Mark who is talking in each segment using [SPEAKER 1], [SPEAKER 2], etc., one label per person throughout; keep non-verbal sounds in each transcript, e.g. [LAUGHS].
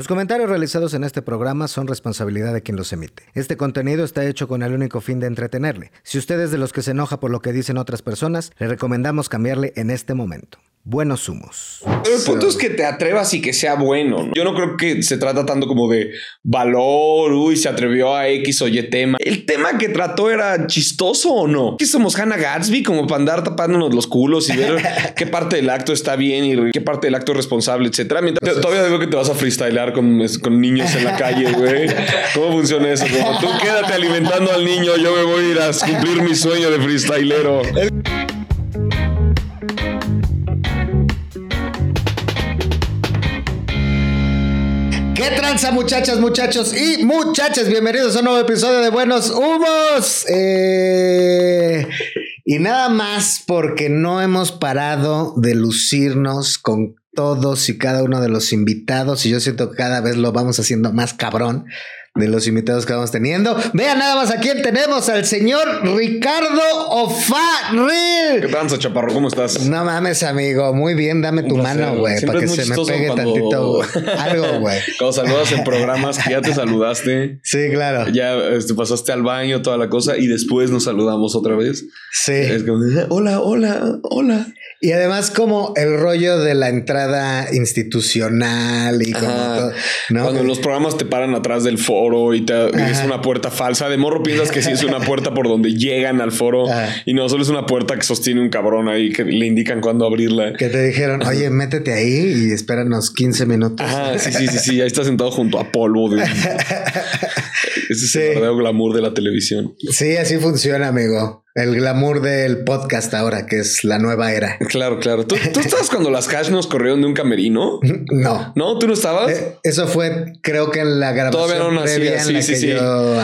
[SPEAKER 1] Los comentarios realizados en este programa son responsabilidad de quien los emite. Este contenido está hecho con el único fin de entretenerle. Si usted es de los que se enoja por lo que dicen otras personas, le recomendamos cambiarle en este momento buenos humos.
[SPEAKER 2] El punto es que te atrevas y que sea bueno. Yo no creo que se trata tanto como de valor, uy, se atrevió a X o Y tema. El tema que trató era chistoso o no. Que somos Hannah Gatsby como para andar tapándonos los culos y ver [LAUGHS] qué parte del acto está bien y qué parte del acto es responsable, etcétera. todavía digo que te vas a freestylear con, con niños en la calle, güey. ¿Cómo funciona eso? Como tú quédate alimentando al niño, yo me voy a ir a cumplir mi sueño de freestylero.
[SPEAKER 1] ¿Qué tranza muchachas, muchachos y muchachas? Bienvenidos a un nuevo episodio de Buenos Humos. Eh, y nada más porque no hemos parado de lucirnos con todos y cada uno de los invitados y yo siento que cada vez lo vamos haciendo más cabrón de los invitados que vamos teniendo. Vean nada más a quién tenemos, al señor Ricardo O'Farrill.
[SPEAKER 2] ¿Qué tal, Chaparro? ¿Cómo estás?
[SPEAKER 1] No mames, amigo. Muy bien, dame tu mano, güey, para que se me pegue tantito [LAUGHS] algo, güey.
[SPEAKER 2] Cuando saludas en programas que ya te saludaste.
[SPEAKER 1] Sí, claro.
[SPEAKER 2] Ya este, pasaste al baño, toda la cosa, y después nos saludamos otra vez.
[SPEAKER 1] Sí.
[SPEAKER 2] Es como, hola, hola, hola.
[SPEAKER 1] Y además como el rollo de la entrada institucional y como todo,
[SPEAKER 2] ¿no? Cuando los programas te paran atrás del foro y te es una puerta falsa, de morro piensas que sí es una puerta por donde llegan al foro y no solo es una puerta que sostiene un cabrón ahí que le indican cuándo abrirla.
[SPEAKER 1] Que te dijeron, oye, métete ahí y espéranos 15 minutos.
[SPEAKER 2] Ajá, sí, sí, sí, sí, ahí estás sentado junto a polvo. De... [LAUGHS] Ese es el verdadero glamour de la televisión.
[SPEAKER 1] Sí, así funciona, amigo. El glamour del podcast ahora, que es la nueva era. [LAUGHS]
[SPEAKER 2] Claro, claro. ¿Tú, tú estabas cuando las cash nos corrieron de un camerino? [LAUGHS]
[SPEAKER 1] No.
[SPEAKER 2] ¿No? ¿Tú no estabas?
[SPEAKER 1] Eh, eso fue, creo que en la grabación
[SPEAKER 2] Todavía no nacía. Sí, sí, sí.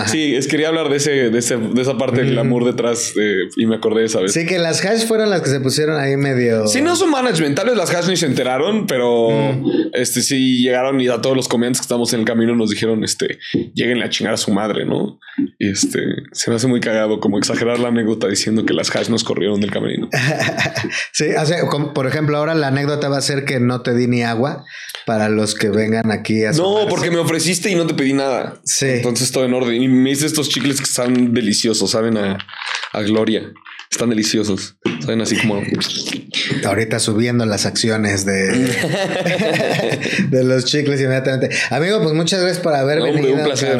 [SPEAKER 2] Sí, es, quería hablar de, ese, de, ese, de esa parte del glamour detrás y me acordé de esa vez.
[SPEAKER 1] Sí, que las hash fueron las que se pusieron ahí medio...
[SPEAKER 2] Sí, no son management. Tal vez las hash ni se enteraron, pero este sí llegaron y a todos los comediantes que estamos en el camino nos dijeron, este, lleguen a chingar a su madre, ¿no? Y este, se me hace muy cagado como exagerar la anécdota diciendo que las hash nos corrieron del camerino. [LAUGHS]
[SPEAKER 1] sí, por ejemplo, ahora la anécdota va a ser que no te di ni agua para los que vengan aquí a
[SPEAKER 2] No, porque me ofreciste y no te pedí nada.
[SPEAKER 1] Sí.
[SPEAKER 2] Entonces todo en orden. Y me hice estos chicles que están deliciosos, saben a, a gloria. Están deliciosos. Saben así como.
[SPEAKER 1] Ahorita subiendo las acciones de, [LAUGHS] de los chicles inmediatamente. Amigo, pues muchas gracias por haber venido.
[SPEAKER 2] Un placer.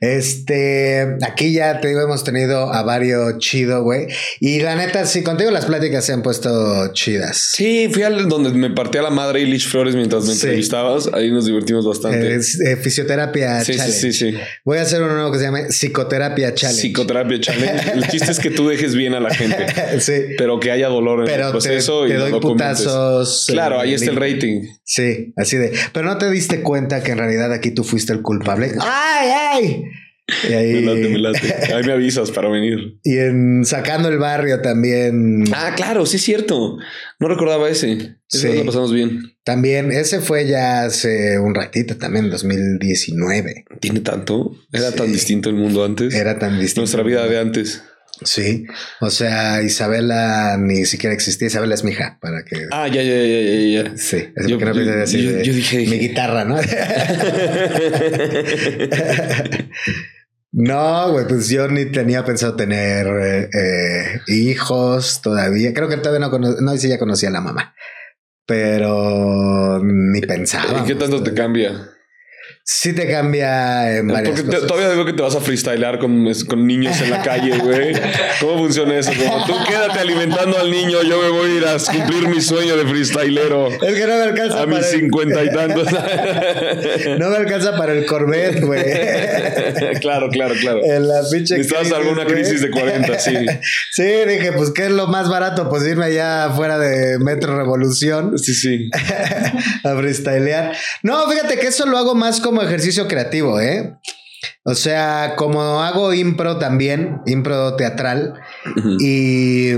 [SPEAKER 1] Este, aquí ya te digo, hemos tenido a varios chido, güey. Y la neta, sí, contigo las pláticas se han puesto chidas.
[SPEAKER 2] Sí, fui al donde me partía la madre Ilish Flores mientras me entrevistabas. Ahí nos divertimos bastante.
[SPEAKER 1] Eh, fisioterapia
[SPEAKER 2] sí, Sí, sí, sí.
[SPEAKER 1] Voy a hacer uno nuevo que se llame Psicoterapia Challenge.
[SPEAKER 2] Psicoterapia Challenge. El chiste es que tú dejes bien a la [LAUGHS] gente. [LAUGHS]
[SPEAKER 1] sí.
[SPEAKER 2] Pero que haya dolor en
[SPEAKER 1] pero
[SPEAKER 2] el proceso
[SPEAKER 1] te, y doy putazos.
[SPEAKER 2] Claro, ahí está el rating.
[SPEAKER 1] Sí, así de. Pero no te diste cuenta que en realidad aquí tú fuiste el culpable. ¡Ay, ay!
[SPEAKER 2] Y ahí... Me late, Ahí me avisas para venir.
[SPEAKER 1] Y en Sacando el Barrio también.
[SPEAKER 2] Ah, claro, sí es cierto. No recordaba ese. sí. Lo pasamos bien.
[SPEAKER 1] También, ese fue ya hace un ratito, también 2019.
[SPEAKER 2] ¿Tiene tanto? ¿Era tan distinto el mundo antes?
[SPEAKER 1] Era tan distinto.
[SPEAKER 2] Nuestra vida de antes.
[SPEAKER 1] Sí, o sea, Isabela ni siquiera existía. Isabela es mi hija, para que.
[SPEAKER 2] Ah, ya, ya, ya, ya,
[SPEAKER 1] ya. Sí, es yo, no yo, así yo, yo, dije, mi guitarra, ¿no? [LAUGHS] no, güey, pues yo ni tenía pensado tener eh, hijos todavía. Creo que todavía no conocía, no si ya conocía a la mamá, pero ni pensaba.
[SPEAKER 2] ¿Y qué tanto te cambia?
[SPEAKER 1] Sí te cambia en varias
[SPEAKER 2] Porque todavía digo que te vas a freestylear con, con niños en la calle, güey. ¿Cómo funciona eso? Como tú quédate alimentando al niño, yo me voy a ir a cumplir mi sueño de freestylero.
[SPEAKER 1] Es que no me alcanza
[SPEAKER 2] A mis cincuenta y tantos. [LAUGHS]
[SPEAKER 1] no me alcanza para el Corvette, güey. [LAUGHS]
[SPEAKER 2] claro, claro, claro.
[SPEAKER 1] En la pinche
[SPEAKER 2] Necesitas alguna crisis de 40, sí. [LAUGHS]
[SPEAKER 1] sí, dije, pues, ¿qué es lo más barato? Pues irme allá afuera de Metro Revolución.
[SPEAKER 2] Sí, sí.
[SPEAKER 1] a freestylear. No, fíjate que eso lo hago más como como ejercicio creativo, ¿eh? O sea, como hago impro también, impro teatral, y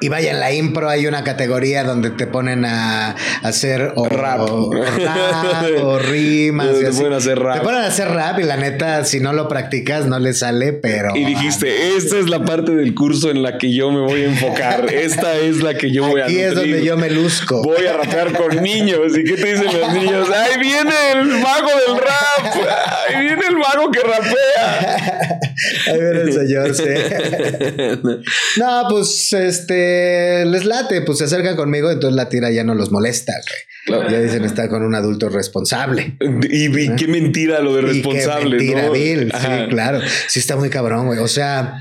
[SPEAKER 1] y vaya, en la impro hay una categoría donde te ponen a, hacer
[SPEAKER 2] rap.
[SPEAKER 1] O, rap o [LAUGHS] rimas.
[SPEAKER 2] te ponen a hacer rap.
[SPEAKER 1] Te ponen a hacer rap y la neta, si no lo practicas, no le sale, pero.
[SPEAKER 2] Y dijiste, esta es la parte del curso en la que yo me voy a enfocar. [LAUGHS] Esta es la que yo voy a
[SPEAKER 1] Aquí es donde yo me luzco.
[SPEAKER 2] Voy a rapear con [LAUGHS] niños. ¿Y qué te dicen los niños? ¡Ahí viene el mago del rap! ¡Ahí viene el mago que rapea!
[SPEAKER 1] Ahí viene el señor, sí. [LAUGHS] no, pues este les late, pues se acercan conmigo, entonces la tira ya no los molesta, Ya dicen estar con un adulto responsable.
[SPEAKER 2] Y, qué mentira lo de responsable.
[SPEAKER 1] qué mentira, Bill. Sí, claro. Sí está muy cabrón, güey. O sea,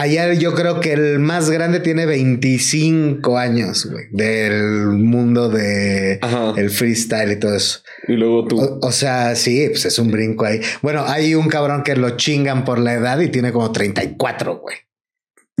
[SPEAKER 1] Ayer yo creo que el más grande tiene 25 años, güey, del mundo de el freestyle y todo eso.
[SPEAKER 2] Y luego tú.
[SPEAKER 1] O, o, sea, sí, pues es un brinco ahí. Bueno, hay un cabrón que lo chingan por la edad y tiene como 34, güey.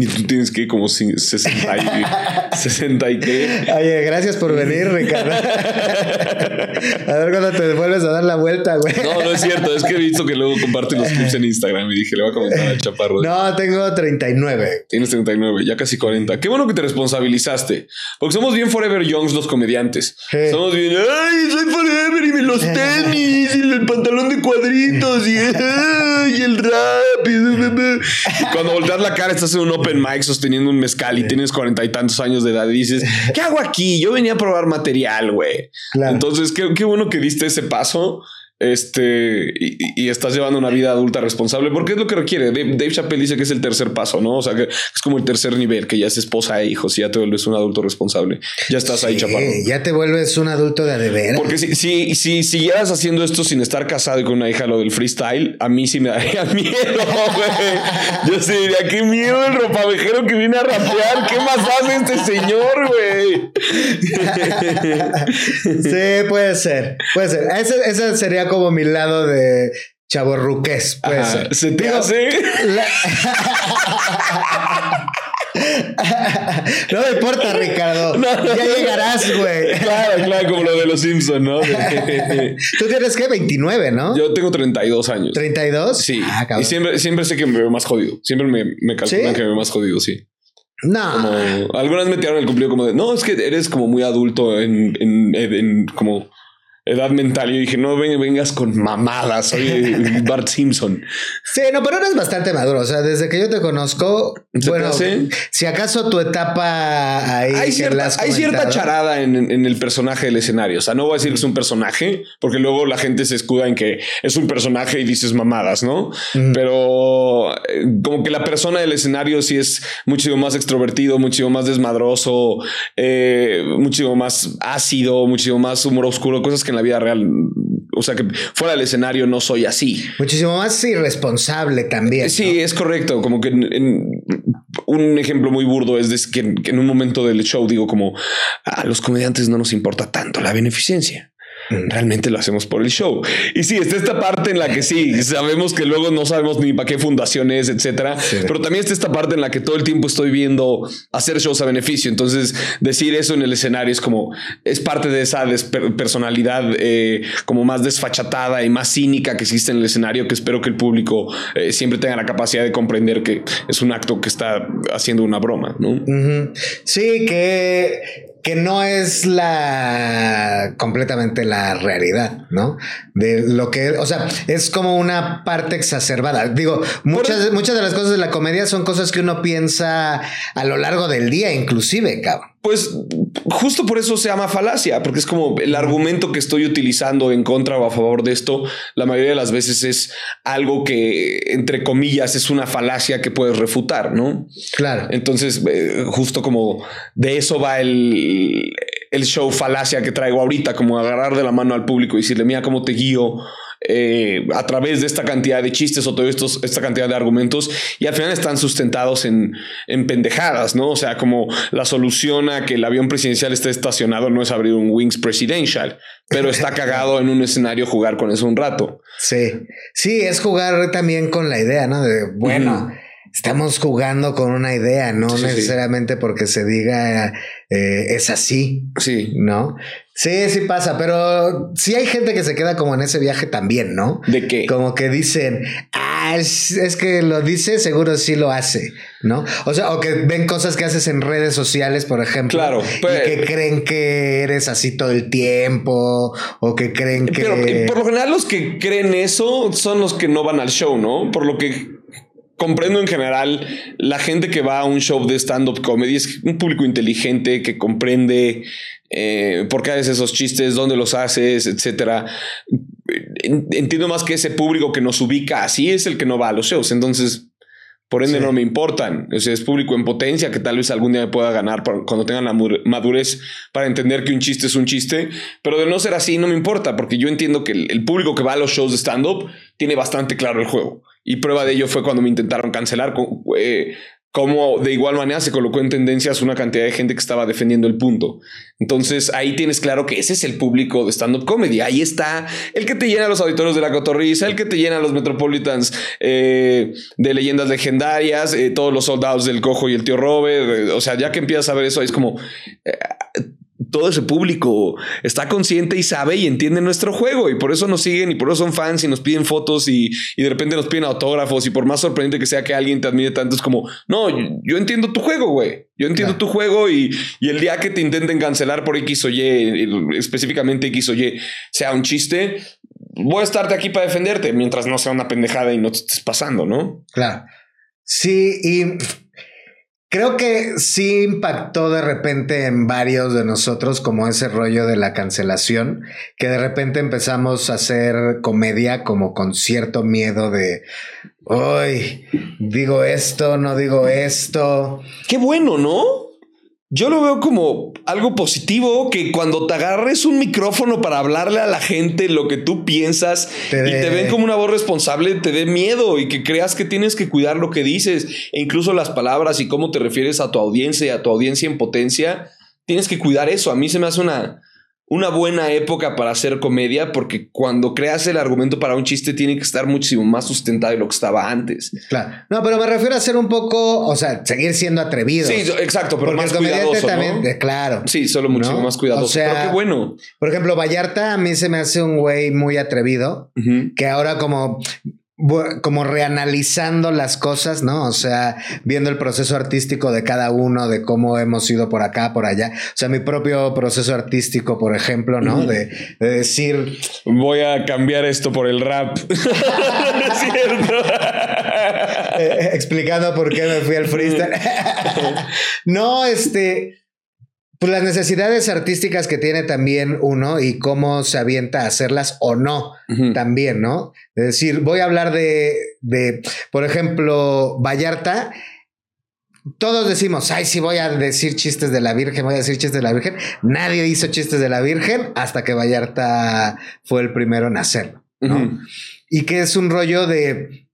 [SPEAKER 2] Y tú tienes que ir como 60 y, [LAUGHS] 60 y qué.
[SPEAKER 1] Oye, gracias por venir, Ricardo. a ver cuando te vuelves a dar la vuelta, güey.
[SPEAKER 2] No, no es cierto. Es que he visto que luego comparte los clips en Instagram y dije, le voy a comentar al chaparro.
[SPEAKER 1] No, tengo 39.
[SPEAKER 2] Tienes 39, ya casi 40. Qué bueno que te responsabilizaste. Porque somos bien Forever Youngs los comediantes. Somos bien, ay, soy Forever y los [LAUGHS] tenis y el pantalón de cuadritos y, el rap. Y, cuando volteas la cara estás en un open mic sosteniendo un mezcal y tienes cuarenta y tantos años de edad y dices, [LAUGHS] ¿qué hago aquí? Yo venía a probar material, güey. Entonces, qué, qué bueno que diste ese paso este, y, estás llevando una vida adulta responsable, porque es lo que requiere. Dave, Chappelle dice que es el tercer paso, ¿no? O sea, que es como el tercer nivel, que ya es esposa e hijos y ya te vuelves un adulto responsable. Ya estás ahí, chaparro.
[SPEAKER 1] Ya te vuelves un adulto de adeveras.
[SPEAKER 2] Porque si, si, si siguieras haciendo esto sin estar casado y con una hija, lo del freestyle, a mí sí me daría [LAUGHS] miedo, güey. Yo sí diría, qué miedo el ropavejero que viene a rapear. ¿Qué más hace este señor, güey? [LAUGHS]
[SPEAKER 1] sí, puede ser. Puede ser. Ese, ese sería como mi lado de chaborruques, pues.
[SPEAKER 2] ¿Se te hace? [LAUGHS]
[SPEAKER 1] no me importa, Ricardo. [LAUGHS] ya llegarás, güey.
[SPEAKER 2] Claro, claro, como lo de los Simpsons, ¿no?
[SPEAKER 1] Tú tienes que 29, ¿no?
[SPEAKER 2] Yo tengo 32 años.
[SPEAKER 1] ¿32?
[SPEAKER 2] Sí. Ah, y siempre, siempre sé que me veo más jodido. Siempre me, me calculan que me veo más jodido, sí.
[SPEAKER 1] No.
[SPEAKER 2] algunas me tiraron el cumplido como de no, es que eres como muy adulto en, en, en como edad mental. Y yo dije, no vengas con mamadas, soy [LAUGHS] Bart Simpson.
[SPEAKER 1] Sí, no, pero eres bastante maduro. O sea, desde que yo te conozco, bueno, si acaso tu etapa ahí.
[SPEAKER 2] Hay cierta, hay cierta charada en, el personaje del escenario. O sea, no voy a decir que es un personaje, porque luego la gente se escuda en que es un personaje y dices mamadas, ¿no? Pero eh, como que la persona del escenario sí es muchísimo más extrovertido, muchísimo más desmadroso, eh, muchísimo más ácido, muchísimo más humor oscuro, cosas que en la vida real, o sea que fuera del escenario no soy así.
[SPEAKER 1] Muchísimo más irresponsable también.
[SPEAKER 2] Sí, es correcto. Como que un ejemplo muy burdo es que, en un momento del show digo como a los comediantes no nos importa tanto la beneficencia. Realmente lo hacemos por el show. Y sí, está esta parte en la que sí, [LAUGHS] sabemos que luego no sabemos ni para qué fundación es, etcétera. Pero también está esta parte en la que todo el tiempo estoy viendo hacer shows a beneficio. Entonces, decir eso en el escenario es como, es parte de esa personalidad eh, como más desfachatada y más cínica que existe en el escenario, que espero que el público eh, siempre tenga la capacidad de comprender que es un acto que está haciendo una broma, ¿no?
[SPEAKER 1] Sí, que que no es la completamente la realidad, ¿no? De lo que, o sea, es como una parte exacerbada. Digo, muchas, muchas de las cosas de la comedia son cosas que uno piensa a lo largo del día, inclusive, cabrón.
[SPEAKER 2] Pues justo por eso se llama falacia, porque es como el argumento que estoy utilizando en contra o a favor de esto, la mayoría de las veces es algo que, entre comillas, es una falacia que puedes refutar, ¿no?
[SPEAKER 1] Claro.
[SPEAKER 2] Entonces, eh, justo como de eso va el, el show falacia que traigo ahorita, como agarrar de la mano al público y decirle, mira cómo te guío eh, a través de esta cantidad de chistes o estos, esta cantidad de argumentos y al final están sustentados en, en pendejadas, ¿no? O sea, como la solución a que el avión presidencial esté estacionado no es abrir un Wings Presidential, pero está cagado en un escenario jugar con eso un rato.
[SPEAKER 1] Sí, sí, es jugar también con la idea, ¿no? De, bueno. Estamos jugando con una idea, no necesariamente porque se diga eh, es así.
[SPEAKER 2] Sí.
[SPEAKER 1] ¿No? Sí, sí pasa, pero sí hay gente que se queda como en ese viaje también, ¿no?
[SPEAKER 2] ¿De qué?
[SPEAKER 1] Como que dicen, ah, es, que lo dice, seguro sí lo hace, ¿no? O sea, o que ven cosas que haces en redes sociales, por ejemplo.
[SPEAKER 2] Claro.
[SPEAKER 1] y que creen que eres así todo el tiempo, o que creen que...
[SPEAKER 2] Pero eh, por lo general los que creen eso son los que no van al show, ¿no? Por lo que comprendo en general la gente que va a un show de stand-up comedy es un público inteligente que comprende eh, por qué haces esos chistes, dónde los haces, etcétera. Entiendo más que ese público que nos ubica así es el que no va a los shows. Entonces, por ende, no me importan. O sea, es público en potencia que tal vez algún día me pueda ganar cuando tengan la madurez para entender que un chiste es un chiste. Pero de no ser así, no me importa, porque yo entiendo que el, el público que va a los shows de stand-up tiene bastante claro el juego. Y prueba de ello fue cuando me intentaron cancelar. Eh, como de igual manera se colocó en tendencias una cantidad de gente que estaba defendiendo el punto. Entonces ahí tienes claro que ese es el público de stand-up comedy. Ahí está el que te llena los auditorios de la cotorriza, el que te llena los Metropolitans eh, de leyendas legendarias, eh, todos los soldados del cojo y el tío Robert. o sea, ya que empiezas a ver eso, es como todo ese público está consciente y sabe y entiende nuestro juego y por eso nos siguen y por eso son fans y nos piden fotos y, de repente nos piden autógrafos y por más sorprendente que sea que alguien te admire tanto es como, no, yo, entiendo tu juego, güey. Yo entiendo tu juego y, y, el día que te intenten cancelar por X o Y, específicamente X o Y, sea un chiste, voy a estarte aquí para defenderte mientras no sea una pendejada y no te estés pasando, ¿no?
[SPEAKER 1] Claro. Sí, y Creo que sí impactó de repente en varios de nosotros como ese rollo de la cancelación, que de repente empezamos a hacer comedia como con cierto miedo de, hoy digo esto, no digo esto.
[SPEAKER 2] Qué bueno, ¿no? Yo lo veo como algo positivo que cuando te agarres un micrófono para hablarle a la gente lo que tú piensas y te ven como una voz responsable, te dé miedo y que creas que tienes que cuidar lo que dices e incluso las palabras y cómo te refieres a tu audiencia y a tu audiencia en potencia. Tienes que cuidar eso. A mí se me hace una, una buena época para hacer comedia porque cuando creas el argumento para un chiste tiene que estar muchísimo más sustentado de lo que estaba antes.
[SPEAKER 1] Claro. No, pero me refiero a ser un poco, o sea, seguir siendo atrevido.
[SPEAKER 2] Sí, exacto, pero más cuidadoso, también,
[SPEAKER 1] claro.
[SPEAKER 2] Sí, solo muchísimo más cuidadoso. O sea, pero qué bueno.
[SPEAKER 1] Por ejemplo, Vallarta a mí se me hace un güey muy atrevido, que ahora como como reanalizando las cosas, ¿no? O sea, viendo el proceso artístico de cada uno, de cómo hemos ido por acá, por allá. O sea, mi propio proceso artístico, por ejemplo, ¿no? de, decir...
[SPEAKER 2] Voy a cambiar esto por el rap. [LAUGHS] es cierto.
[SPEAKER 1] Eh, eh, explicando por qué me fui al freestyle. [LAUGHS] no, este pues las necesidades artísticas que tiene también uno y cómo se avienta a hacerlas o no también, ¿no? Es decir, voy a hablar de, de, por ejemplo, Vallarta. Todos decimos, ay, sí voy a decir chistes de la Virgen, voy a decir chistes de la Virgen. Nadie hizo chistes de la Virgen hasta que Vallarta fue el primero en hacerlo, ¿no? Y que es un rollo de,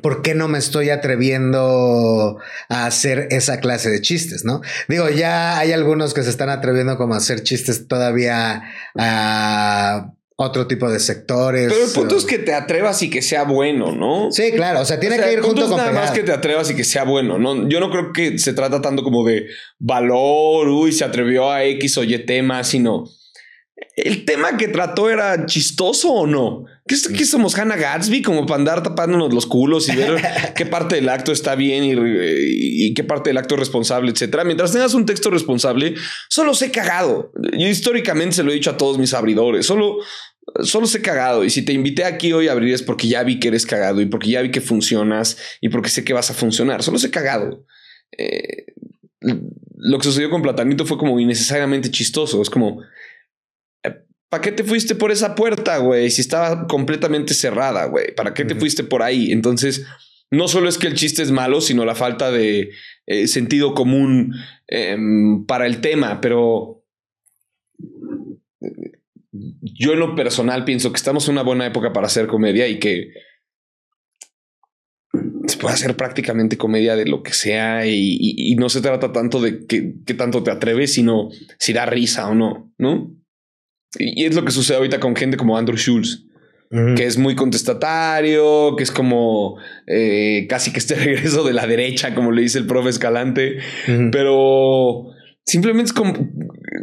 [SPEAKER 1] ¿por qué no me estoy atreviendo a hacer esa clase de chistes, no? Digo, ya hay algunos que se están atreviendo como a hacer chistes todavía a otro tipo de sectores.
[SPEAKER 2] Pero el punto es que te atrevas y que sea bueno, ¿no?
[SPEAKER 1] Sí, claro, o sea, tiene que ir junto con
[SPEAKER 2] nada más que te atrevas y que sea bueno, ¿no? Yo no creo que se trata tanto como de valor, uy, se atrevió a X o Y tema, sino el tema que trató era chistoso o no. ¿Qué, qué somos Hannah Gatsby como para andar tapándonos los culos y ver [LAUGHS] qué parte del acto está bien y, qué parte del acto es responsable, etcétera? Mientras tengas un texto responsable, solo sé cagado. Yo históricamente se lo he dicho a todos mis abridores. Solo, solo sé cagado. Y si te invité aquí hoy a abrir es porque ya vi que eres cagado y porque ya vi que funcionas y porque sé que vas a funcionar. Solo sé cagado. Eh, lo que sucedió con Platanito fue como innecesariamente chistoso. Es como ¿Para qué te fuiste por esa puerta, güey? Si estaba completamente cerrada, güey. ¿Para qué te fuiste por ahí? Entonces, no solo es que el chiste es malo, sino la falta de eh, sentido común em, para el tema, pero yo en lo personal pienso que estamos en una buena época para hacer comedia y que se puede hacer prácticamente comedia de lo que sea y, no se trata tanto de qué tanto te atreves, sino si da risa o no, ¿no? Y es lo que sucede ahorita con gente como Andrew Schulz. Que es muy contestatario, que es como eh, casi que este [LAUGHS] regreso de la derecha, como le dice el profe Escalante, pero simplemente es com-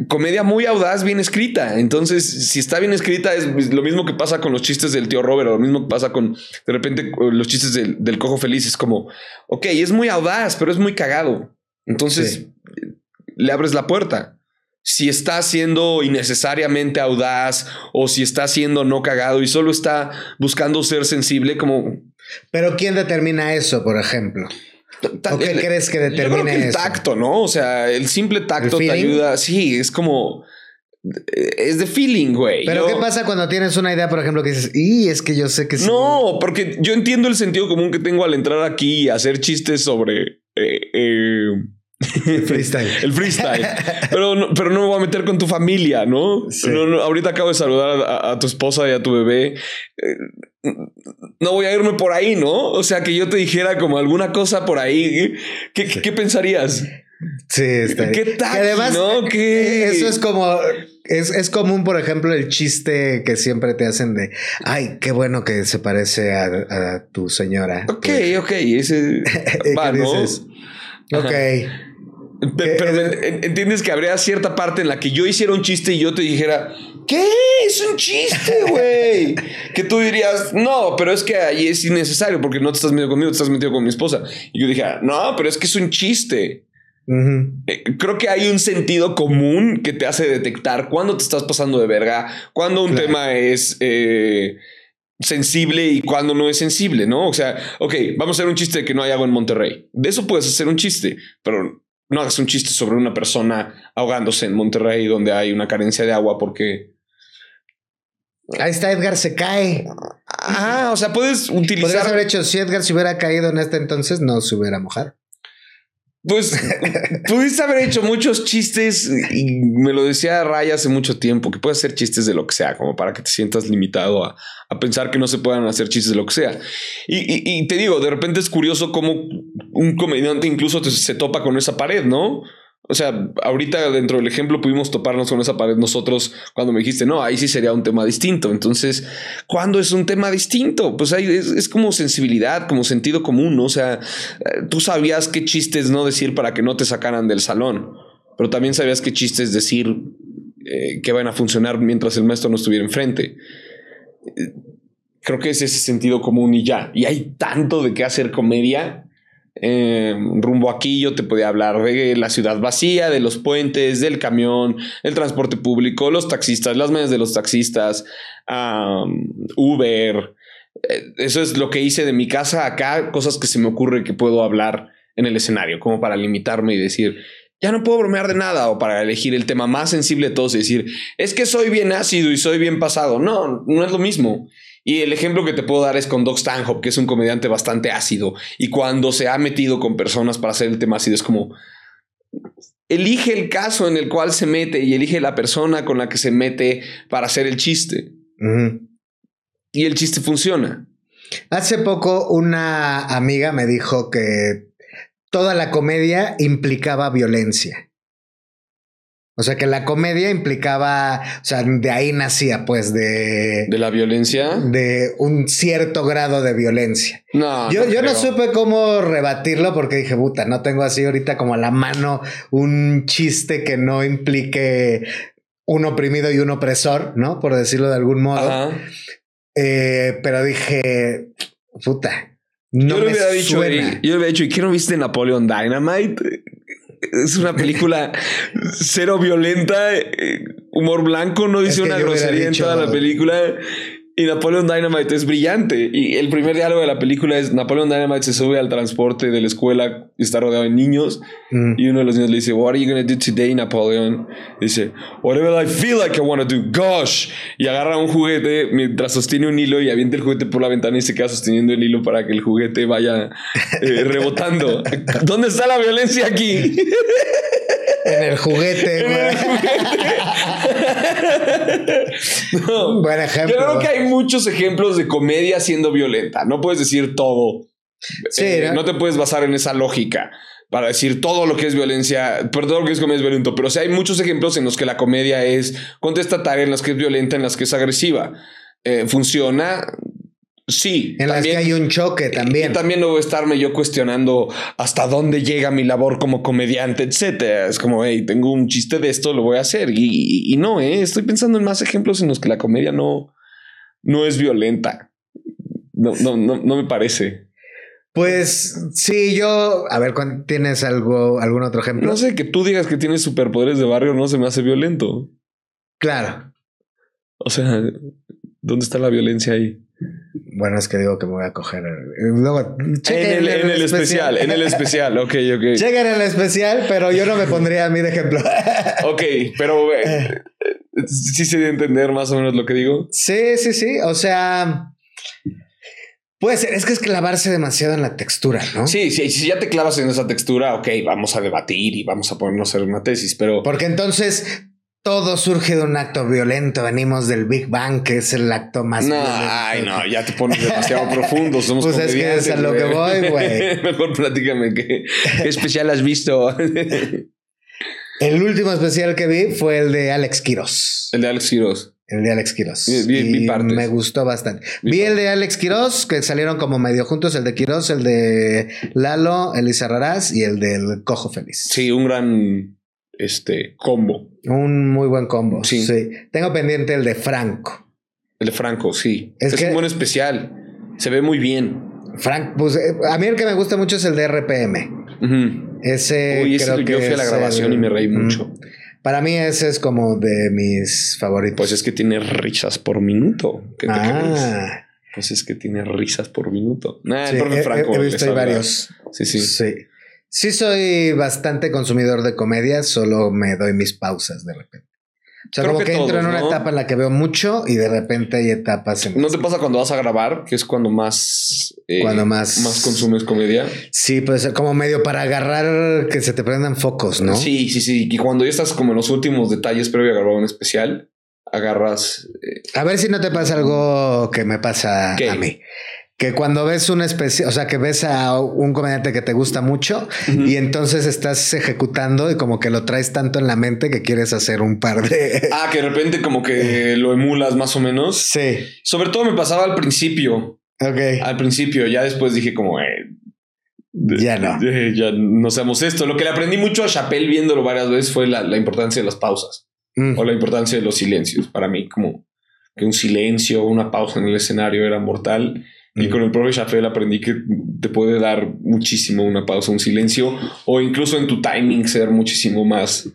[SPEAKER 2] comedia muy audaz, bien escrita. Entonces, si está bien escrita, es lo mismo que pasa con los chistes del tío Robert, o lo mismo que pasa con de repente los chistes del, del cojo feliz. Es como, ok, es muy audaz, pero es muy cagado. Entonces,
[SPEAKER 1] Sí.
[SPEAKER 2] le abres la puerta. Si está siendo innecesariamente audaz o si está siendo no cagado y solo está buscando ser sensible, como
[SPEAKER 1] Pero ¿quién determina eso, por ejemplo? ¿O qué
[SPEAKER 2] el-
[SPEAKER 1] crees que
[SPEAKER 2] yo creo que el
[SPEAKER 1] eso?
[SPEAKER 2] tacto, ¿no? O sea, el simple tacto
[SPEAKER 1] ¿El
[SPEAKER 2] te ayuda. Sí, es como. Es de feeling, güey.
[SPEAKER 1] Pero
[SPEAKER 2] Yo-
[SPEAKER 1] ¿qué pasa cuando tienes una idea, por ejemplo, que dices, y es que yo sé que sí"?
[SPEAKER 2] No, porque yo entiendo el sentido común que tengo al entrar aquí y hacer chistes sobre. eh, eh,
[SPEAKER 1] Freestyle.
[SPEAKER 2] el freestyle. pero, no, pero no me voy a meter con tu familia, ¿no?
[SPEAKER 1] Sí.
[SPEAKER 2] No, no, ahorita acabo de saludar a, a tu esposa y a tu bebé. Eh, no voy a irme por ahí, ¿no? O sea, que yo te dijera como alguna cosa por ahí. ¿Qué, qué- qué pensarías?
[SPEAKER 1] Sí, está.
[SPEAKER 2] Qué tacky,
[SPEAKER 1] además,
[SPEAKER 2] ¿no?
[SPEAKER 1] eh,
[SPEAKER 2] Qué-
[SPEAKER 1] eso es como. Es, es común, por ejemplo, el chiste que siempre te hacen de ay, qué bueno que se parece a, a tu señora.
[SPEAKER 2] Ok, ok, ese [LAUGHS]
[SPEAKER 1] ¿Qué
[SPEAKER 2] va, ¿no?
[SPEAKER 1] dices? Ok.
[SPEAKER 2] Pe- Pero
[SPEAKER 1] Eh,
[SPEAKER 2] en- en- entiendes que habría cierta parte en la que yo hiciera un chiste y yo te dijera, ¿qué? Es un chiste, [LAUGHS] güey. que tú dirías, no, pero es que ahí es innecesario porque no te estás metiendo conmigo, te estás metido con mi esposa. Y yo dijera, no, pero es que es un chiste. Eh, Creo que hay un sentido común que te hace detectar cuándo te estás pasando de verga, cuándo un
[SPEAKER 1] Claro.
[SPEAKER 2] tema es eh, sensible y cuándo no es sensible, ¿no? O sea, ok, vamos a hacer un chiste de que no hay agua en Monterrey. De eso puedes hacer un chiste, pero no hagas un chiste sobre una persona ahogándose en Monterrey donde hay una carencia de agua porque...
[SPEAKER 1] Ahí está Edgar, se cae.
[SPEAKER 2] Ah, o sea, puedes
[SPEAKER 1] Podrías
[SPEAKER 2] utilizar...
[SPEAKER 1] haber hecho, si Edgar se hubiera caído en este entonces, no se hubiera mojado.
[SPEAKER 2] Pues pudiste haber hecho muchos chistes y me lo decía Ray hace mucho tiempo, que puedes hacer chistes de lo que sea, como para que te sientas limitado a, a pensar que no se puedan hacer chistes de lo que sea. Y, y- te digo, de repente es curioso cómo un comediante incluso se topa con esa pared, ¿no? O sea, ahorita dentro del ejemplo pudimos toparnos con esa pared nosotros cuando me dijiste, no, ahí sí sería un tema distinto. Entonces, ¿cuándo es un tema distinto? Pues ahí es, como sensibilidad, como sentido común, ¿no? O sea, eh, tú sabías qué chistes no decir para que no te sacaran del salón, pero también sabías qué chistes decir eh, que van a funcionar mientras el maestro no estuviera enfrente. Eh, Creo que es ese sentido común y ya. Y hay tanto de qué hacer comedia. Eh, rumbo aquí yo te podía hablar de la ciudad vacía, de los puentes, del camión, el transporte público, los taxistas, las medias de los taxistas, am, Uber. Eh, Eso es lo que hice de mi casa acá, cosas que se me ocurre que puedo hablar en el escenario, como para limitarme y decir, ya no puedo bromear de nada, o para elegir el tema más sensible de todos y decir, es que soy bien ácido y soy bien pasado. No, no es lo mismo. Y el ejemplo que te puedo dar es con Doc Stanhope, que es un comediante bastante ácido. Y cuando se ha metido con personas para hacer el tema ácido, es como elige el caso en el cual se mete y elige la persona con la que se mete para hacer el chiste. Y el chiste funciona.
[SPEAKER 1] Hace poco una amiga me dijo que toda la comedia implicaba violencia. O sea que la comedia implicaba, o sea, de ahí nacía, pues, de,
[SPEAKER 2] De la violencia.
[SPEAKER 1] de un cierto grado de violencia.
[SPEAKER 2] No.
[SPEAKER 1] yo, yo no supe cómo rebatirlo porque dije, puta, no tengo así ahorita como a la mano un chiste que no implique un oprimido y un opresor, ¿no? Por decirlo de algún modo.
[SPEAKER 2] Ajá.
[SPEAKER 1] Eh, pero dije, puta, no
[SPEAKER 2] yo
[SPEAKER 1] me
[SPEAKER 2] hubiera dicho,
[SPEAKER 1] suena.
[SPEAKER 2] "Ey", yo le hubiera dicho, ¿y qué no viste Napoleon Dynamite? Es una película cero violenta, eh, humor blanco, no dice
[SPEAKER 1] Es que
[SPEAKER 2] una grosería en toda la película. Y Napoleon Dynamite es brillante. Y el primer diálogo de la película es Napoleon Dynamite se sube al transporte de la escuela y está rodeado de niños.
[SPEAKER 1] Mm.
[SPEAKER 2] Y uno de los niños le dice, What are you gonna do today, Napoleon? dice, Whatever I feel like I wanna do, gosh. Y agarra un juguete mientras sostiene un hilo y avienta el juguete por la ventana y se queda sosteniendo el hilo para que el juguete vaya eh, [LAUGHS] rebotando. ¿Dónde está la violencia aquí?
[SPEAKER 1] En el juguete, güey. [LAUGHS] [LAUGHS]
[SPEAKER 2] No.
[SPEAKER 1] Buen ejemplo.
[SPEAKER 2] Yo creo que hay muchos ejemplos de comedia siendo violenta. No puedes decir todo.
[SPEAKER 1] Sí,
[SPEAKER 2] Eh,
[SPEAKER 1] ¿no?
[SPEAKER 2] te puedes basar en esa lógica para decir todo lo que es violencia, todo lo que es comedia es violento. Pero sí hay muchos ejemplos en los que la comedia es contestataria, en las que es violenta, en las que es agresiva. eh, funciona. Sí.
[SPEAKER 1] En las que hay un choque también.
[SPEAKER 2] Y también no voy a estarme yo cuestionando hasta dónde llega mi labor como comediante, etcétera. Es como, hey, tengo un chiste de esto, lo voy a hacer. Y, y no, eh, estoy pensando en más ejemplos en los que la comedia no, no es violenta. No, no, no, no me parece.
[SPEAKER 1] Pues sí, yo, a ver, ¿tienes algo, algún otro ejemplo?
[SPEAKER 2] No sé, que tú digas que tienes superpoderes de barrio no se me hace violento.
[SPEAKER 1] Claro.
[SPEAKER 2] O sea, ¿dónde está la violencia ahí?
[SPEAKER 1] Bueno, es que digo que me voy a coger. Luego,
[SPEAKER 2] en el, especial. en el especial, ok, ok. [LAUGHS]
[SPEAKER 1] Chequen en el especial, pero yo no me pondría a mí de ejemplo.
[SPEAKER 2] ok, pero [LAUGHS] eh, eh, sí se debe entender más o menos lo que digo.
[SPEAKER 1] Sí, sí, sí. O sea, Puede ser, es que es clavarse demasiado en la textura, ¿no?
[SPEAKER 2] Sí, sí, si ya te clavas en esa textura, ok, vamos a debatir y vamos a ponernos a hacer una tesis, pero...
[SPEAKER 1] Porque entonces todo surge de un acto violento. Venimos del Big Bang, que es el acto más.
[SPEAKER 2] No, ay, no, ya te pones demasiado [LAUGHS] profundo. Somos
[SPEAKER 1] pues es que es a lo que voy, güey. [LAUGHS]
[SPEAKER 2] Mejor platícame qué, especial has visto. [LAUGHS]
[SPEAKER 1] el último especial que vi fue el de Alex Quiroz.
[SPEAKER 2] El de Alex Quiroz.
[SPEAKER 1] El de Alex Quiroz. Me gustó bastante. vi el de Alex Quiroz, que salieron como medio juntos, el de Quiroz, el de Lalo, Elisa Raraz y el del Cojo Feliz.
[SPEAKER 2] Sí, un gran este combo.
[SPEAKER 1] Un muy buen combo. Sí. Tengo pendiente el de Franco.
[SPEAKER 2] El de Franco, sí. Es, un buen especial. Se ve muy bien.
[SPEAKER 1] Frank, pues eh, a mí el que me gusta mucho es el de RPM. Ese.
[SPEAKER 2] Uy, creo que yo fui a la grabación y me reí mucho.
[SPEAKER 1] Para mí ese es como de mis favoritos.
[SPEAKER 2] Pues es que tiene risas por minuto. ¿Qué te ah. Pues es que tiene risas por minuto.
[SPEAKER 1] el profe Franco. He, visto varios.
[SPEAKER 2] Sí, sí.
[SPEAKER 1] Sí. Sí soy bastante consumidor de comedia, solo me doy mis pausas de repente. O sea, como que, entro en una etapa en la que veo mucho y de repente hay etapas en
[SPEAKER 2] ¿No te pasa cuando vas a grabar, que es cuando más
[SPEAKER 1] eh, cuando más
[SPEAKER 2] más consumes comedia?
[SPEAKER 1] Sí, puede ser como medio para agarrar que se te prendan focos, ¿no?
[SPEAKER 2] Sí, sí, sí. Y cuando ya estás como en los últimos detalles previo a grabar un especial, agarras.
[SPEAKER 1] Eh, a ver si no te pasa algo que me pasa a mí que cuando ves una especie, o sea, que ves a un comediante que te gusta mucho y entonces estás ejecutando y como que lo traes tanto en la mente que quieres hacer un par de... [LAUGHS]
[SPEAKER 2] Ah, que de repente como que lo emulas más o menos.
[SPEAKER 1] Sí.
[SPEAKER 2] Sobre todo me pasaba al principio.
[SPEAKER 1] Ok.
[SPEAKER 2] Al principio, ya después dije como... Eh,
[SPEAKER 1] ya no.
[SPEAKER 2] ya no sabemos esto. Lo que le aprendí mucho a Chappelle viéndolo varias veces fue la, importancia de las pausas mm. o la importancia de los silencios. Para mí, como que un silencio, una pausa en el escenario era mortal. Y con el profe Chappelle aprendí que te puede dar muchísimo una pausa, un silencio, o incluso en tu timing ser muchísimo más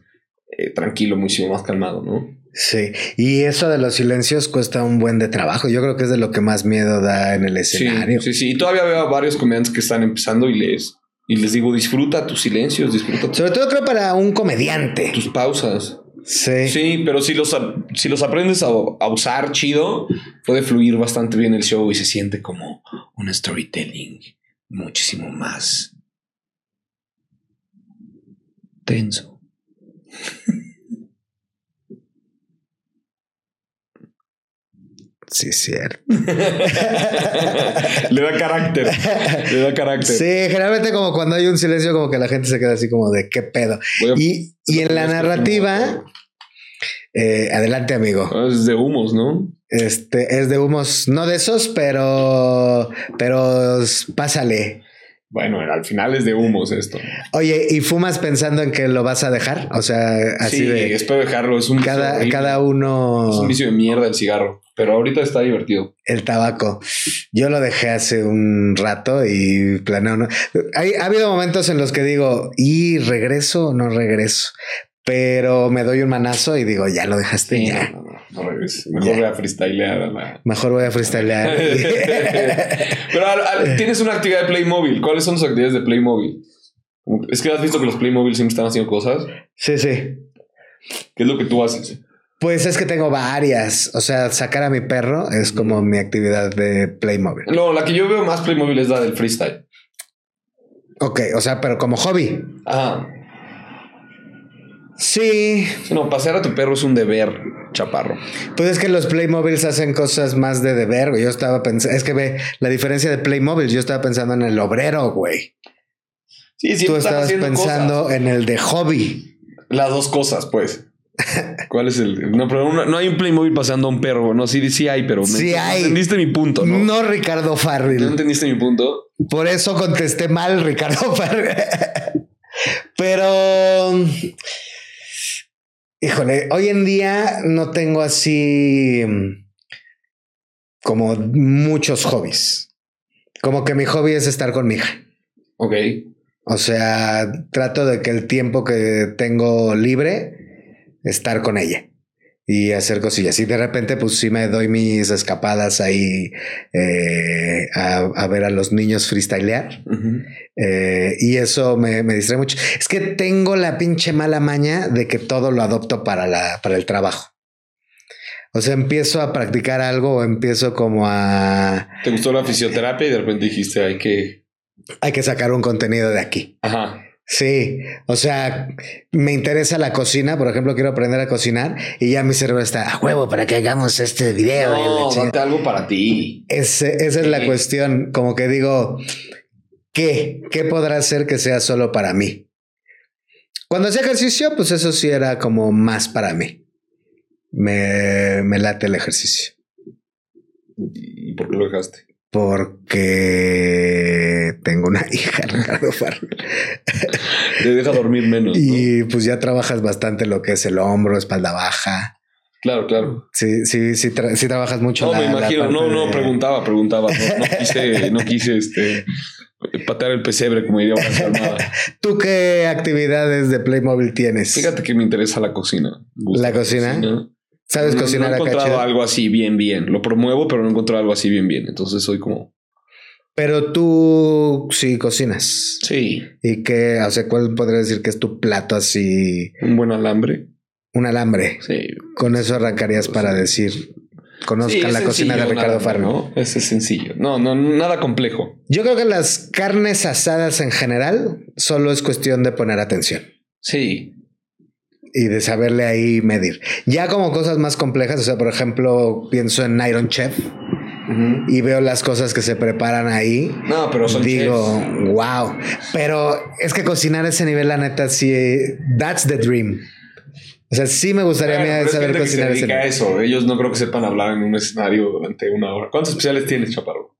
[SPEAKER 2] eh, tranquilo, muchísimo más calmado, ¿no?
[SPEAKER 1] Sí, y eso de los silencios cuesta un buen de trabajo. Yo creo que es de lo que más miedo da en el escenario.
[SPEAKER 2] Sí, sí, Y todavía veo a varios comediantes que están empezando y les, y les digo, disfruta tus silencios, disfruta.
[SPEAKER 1] Sobre todo creo para un comediante.
[SPEAKER 2] Tus pausas.
[SPEAKER 1] Sí.
[SPEAKER 2] Sí, pero si los, si los aprendes a, usar chido, puede fluir bastante bien el show y se siente como un storytelling muchísimo más tenso. [LAUGHS]
[SPEAKER 1] Sí, cierto. [LAUGHS]
[SPEAKER 2] Le da carácter. Le da carácter.
[SPEAKER 1] Sí, generalmente como cuando hay un silencio, como que la gente se queda así como de qué pedo. Y, y, en la narrativa, eh, adelante, amigo.
[SPEAKER 2] Ah, es de humos, ¿no?
[SPEAKER 1] Este es de humos, no de esos, pero, pero pásale.
[SPEAKER 2] Bueno, al final es de humos esto.
[SPEAKER 1] Oye, ¿y fumas pensando en que lo vas a dejar? O sea, así
[SPEAKER 2] sí,
[SPEAKER 1] de.
[SPEAKER 2] espero dejarlo. Es un
[SPEAKER 1] cada, cada uno.
[SPEAKER 2] Es un vicio de mierda el cigarro, pero ahorita está divertido.
[SPEAKER 1] El tabaco. Yo lo dejé hace un rato y planeo. No. Hay, ha habido momentos en los que digo, ¿y regreso o no regreso? Pero me doy un manazo y digo, ya lo dejaste. ya.
[SPEAKER 2] No, no, no, Mejor voy a freestylear.
[SPEAKER 1] Mejor voy a freestylear.
[SPEAKER 2] Pero tienes una actividad de Playmobil. ¿Cuáles son tus actividades de Playmobil? Es que has visto que los Playmobil siempre están haciendo cosas.
[SPEAKER 1] Sí, sí.
[SPEAKER 2] ¿Qué es lo que tú haces?
[SPEAKER 1] Pues es que tengo varias. O sea, sacar a mi perro es como mi actividad de Playmobil.
[SPEAKER 2] No, la que yo veo más Playmobil es la del freestyle.
[SPEAKER 1] Ok, o sea, pero como hobby.
[SPEAKER 2] Ajá.
[SPEAKER 1] Sí.
[SPEAKER 2] No, pasear a tu perro es un deber, chaparro.
[SPEAKER 1] Pues es que los Playmobiles hacen cosas más de deber. Yo estaba pensando, es que ve la diferencia de Playmobil. Yo estaba pensando en el obrero, güey.
[SPEAKER 2] Sí, sí.
[SPEAKER 1] Tú estabas pensando en el de hobby.
[SPEAKER 2] Las dos cosas, pues. ¿Cuál es el...? No, pero no, no hay un Playmobil pasando a un perro. No, sí, sí hay, pero...
[SPEAKER 1] Sí
[SPEAKER 2] no
[SPEAKER 1] hay.
[SPEAKER 2] entendiste mi punto, ¿no?
[SPEAKER 1] No, Ricardo
[SPEAKER 2] ¿No
[SPEAKER 1] Farrell.
[SPEAKER 2] entendiste mi punto?
[SPEAKER 1] Por eso contesté mal, Ricardo Farrell. [LAUGHS] Pero... Híjole, hoy en día no tengo así mm, como muchos hobbies. Como que mi hobby es estar con mi hija.
[SPEAKER 2] Ok.
[SPEAKER 1] O sea, trato de que el tiempo que tengo libre, estar con ella y hacer cosillas. Y de repente, pues sí me doy mis escapadas ahí eh, a, a ver a los niños freestylear. Eh, y eso me, me distrae mucho. Es que tengo la pinche mala maña de que todo lo adopto para, la, para el trabajo. O sea, empiezo a practicar algo o empiezo como a...
[SPEAKER 2] ¿Te gustó la fisioterapia y de repente dijiste, hay que...
[SPEAKER 1] Hay que sacar un contenido de aquí.
[SPEAKER 2] Ajá.
[SPEAKER 1] Sí, o sea, me interesa la cocina, por ejemplo, quiero aprender a cocinar y ya mi cerebro está a huevo para que hagamos este video.
[SPEAKER 2] No,
[SPEAKER 1] chingada".
[SPEAKER 2] date algo para ti.
[SPEAKER 1] Ese- esa es la
[SPEAKER 2] Sí.
[SPEAKER 1] cuestión, como que digo, ¿qué? ¿Qué podrá ser que sea solo para mí? Cuando hacía ejercicio, pues eso sí era como más para mí. Me, me late el ejercicio.
[SPEAKER 2] ¿Y por qué lo dejaste?
[SPEAKER 1] Porque tengo una [LAUGHS] hija, Ricardo Farrell.
[SPEAKER 2] Te deja dormir menos. ¿no?
[SPEAKER 1] Y pues ya trabajas bastante lo que es el hombro, espalda baja.
[SPEAKER 2] Claro, claro.
[SPEAKER 1] Sí, sí, sí, tra- sí trabajas mucho.
[SPEAKER 2] No,
[SPEAKER 1] la-
[SPEAKER 2] me imagino. No, no,
[SPEAKER 1] de-
[SPEAKER 2] preguntaba, preguntaba. No, no quise, no quise este, patear el pesebre, como diría una. [LAUGHS]
[SPEAKER 1] ¿Tú qué actividades de Playmobil tienes?
[SPEAKER 2] Fíjate que me interesa la cocina.
[SPEAKER 1] ¿La cocina? ¿Sabes
[SPEAKER 2] No-
[SPEAKER 1] cocinar
[SPEAKER 2] No he
[SPEAKER 1] acá
[SPEAKER 2] encontrado algo así bien, bien. Lo promuevo, pero no he encontrado algo así bien, bien. Entonces soy como,
[SPEAKER 1] Pero tú sí cocinas.
[SPEAKER 2] sí,
[SPEAKER 1] ¿Y qué? O sea, ¿cuál podría decir que es tu plato así?
[SPEAKER 2] un buen alambre.
[SPEAKER 1] Un alambre.
[SPEAKER 2] Sí.
[SPEAKER 1] Con eso arrancarías para decir, conozcan la cocina de Ricardo Farrell.
[SPEAKER 2] ¿no? Ese es sencillo. No, no, nada complejo.
[SPEAKER 1] Yo creo que las carnes asadas en general solo es cuestión de poner atención.
[SPEAKER 2] Sí.
[SPEAKER 1] Y de saberle ahí medir. Ya como cosas más complejas, o sea, por ejemplo, pienso en Iron Chef y veo las cosas que se preparan ahí.
[SPEAKER 2] No, pero son
[SPEAKER 1] Digo,
[SPEAKER 2] chefs.
[SPEAKER 1] wow. Pero es que cocinar a ese nivel, la neta, sí, that's the dream. O sea, sí me gustaría
[SPEAKER 2] Bueno, pero es
[SPEAKER 1] saber
[SPEAKER 2] gente que se
[SPEAKER 1] cocinar ese
[SPEAKER 2] eso. Ellos no creo que sepan hablar en un escenario durante una hora. ¿Cuántos especiales tienes, Chaparro?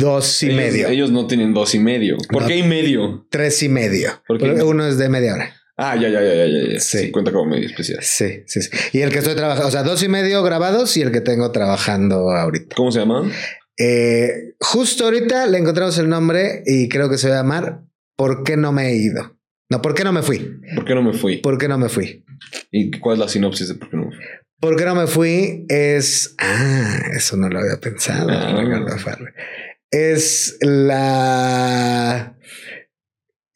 [SPEAKER 1] Dos y
[SPEAKER 2] ellos,
[SPEAKER 1] medio.
[SPEAKER 2] Ellos no tienen dos y medio. ¿Por
[SPEAKER 1] No.
[SPEAKER 2] qué y medio?
[SPEAKER 1] Tres y medio. Porque Uno es de media hora.
[SPEAKER 2] Ah, ya, ya, ya, ya, ya.
[SPEAKER 1] Sí.
[SPEAKER 2] Sí. cuenta como medio especial.
[SPEAKER 1] Sí, sí, sí. Y el que estoy trabajando, o sea, dos y medio grabados y el que tengo trabajando ahorita.
[SPEAKER 2] ¿Cómo se llama?
[SPEAKER 1] Eh, justo ahorita le encontramos el nombre y creo que se va a llamar ¿Por qué no me he ido? No, ¿por qué no me fui?
[SPEAKER 2] ¿Por qué no me fui?
[SPEAKER 1] ¿Por qué no me fui?
[SPEAKER 2] ¿Y cuál es la sinopsis de por qué no me fui?
[SPEAKER 1] ¿Por qué no me fui? Es. Ah, eso no lo había pensado,
[SPEAKER 2] Ah.
[SPEAKER 1] Ricardo. Es la.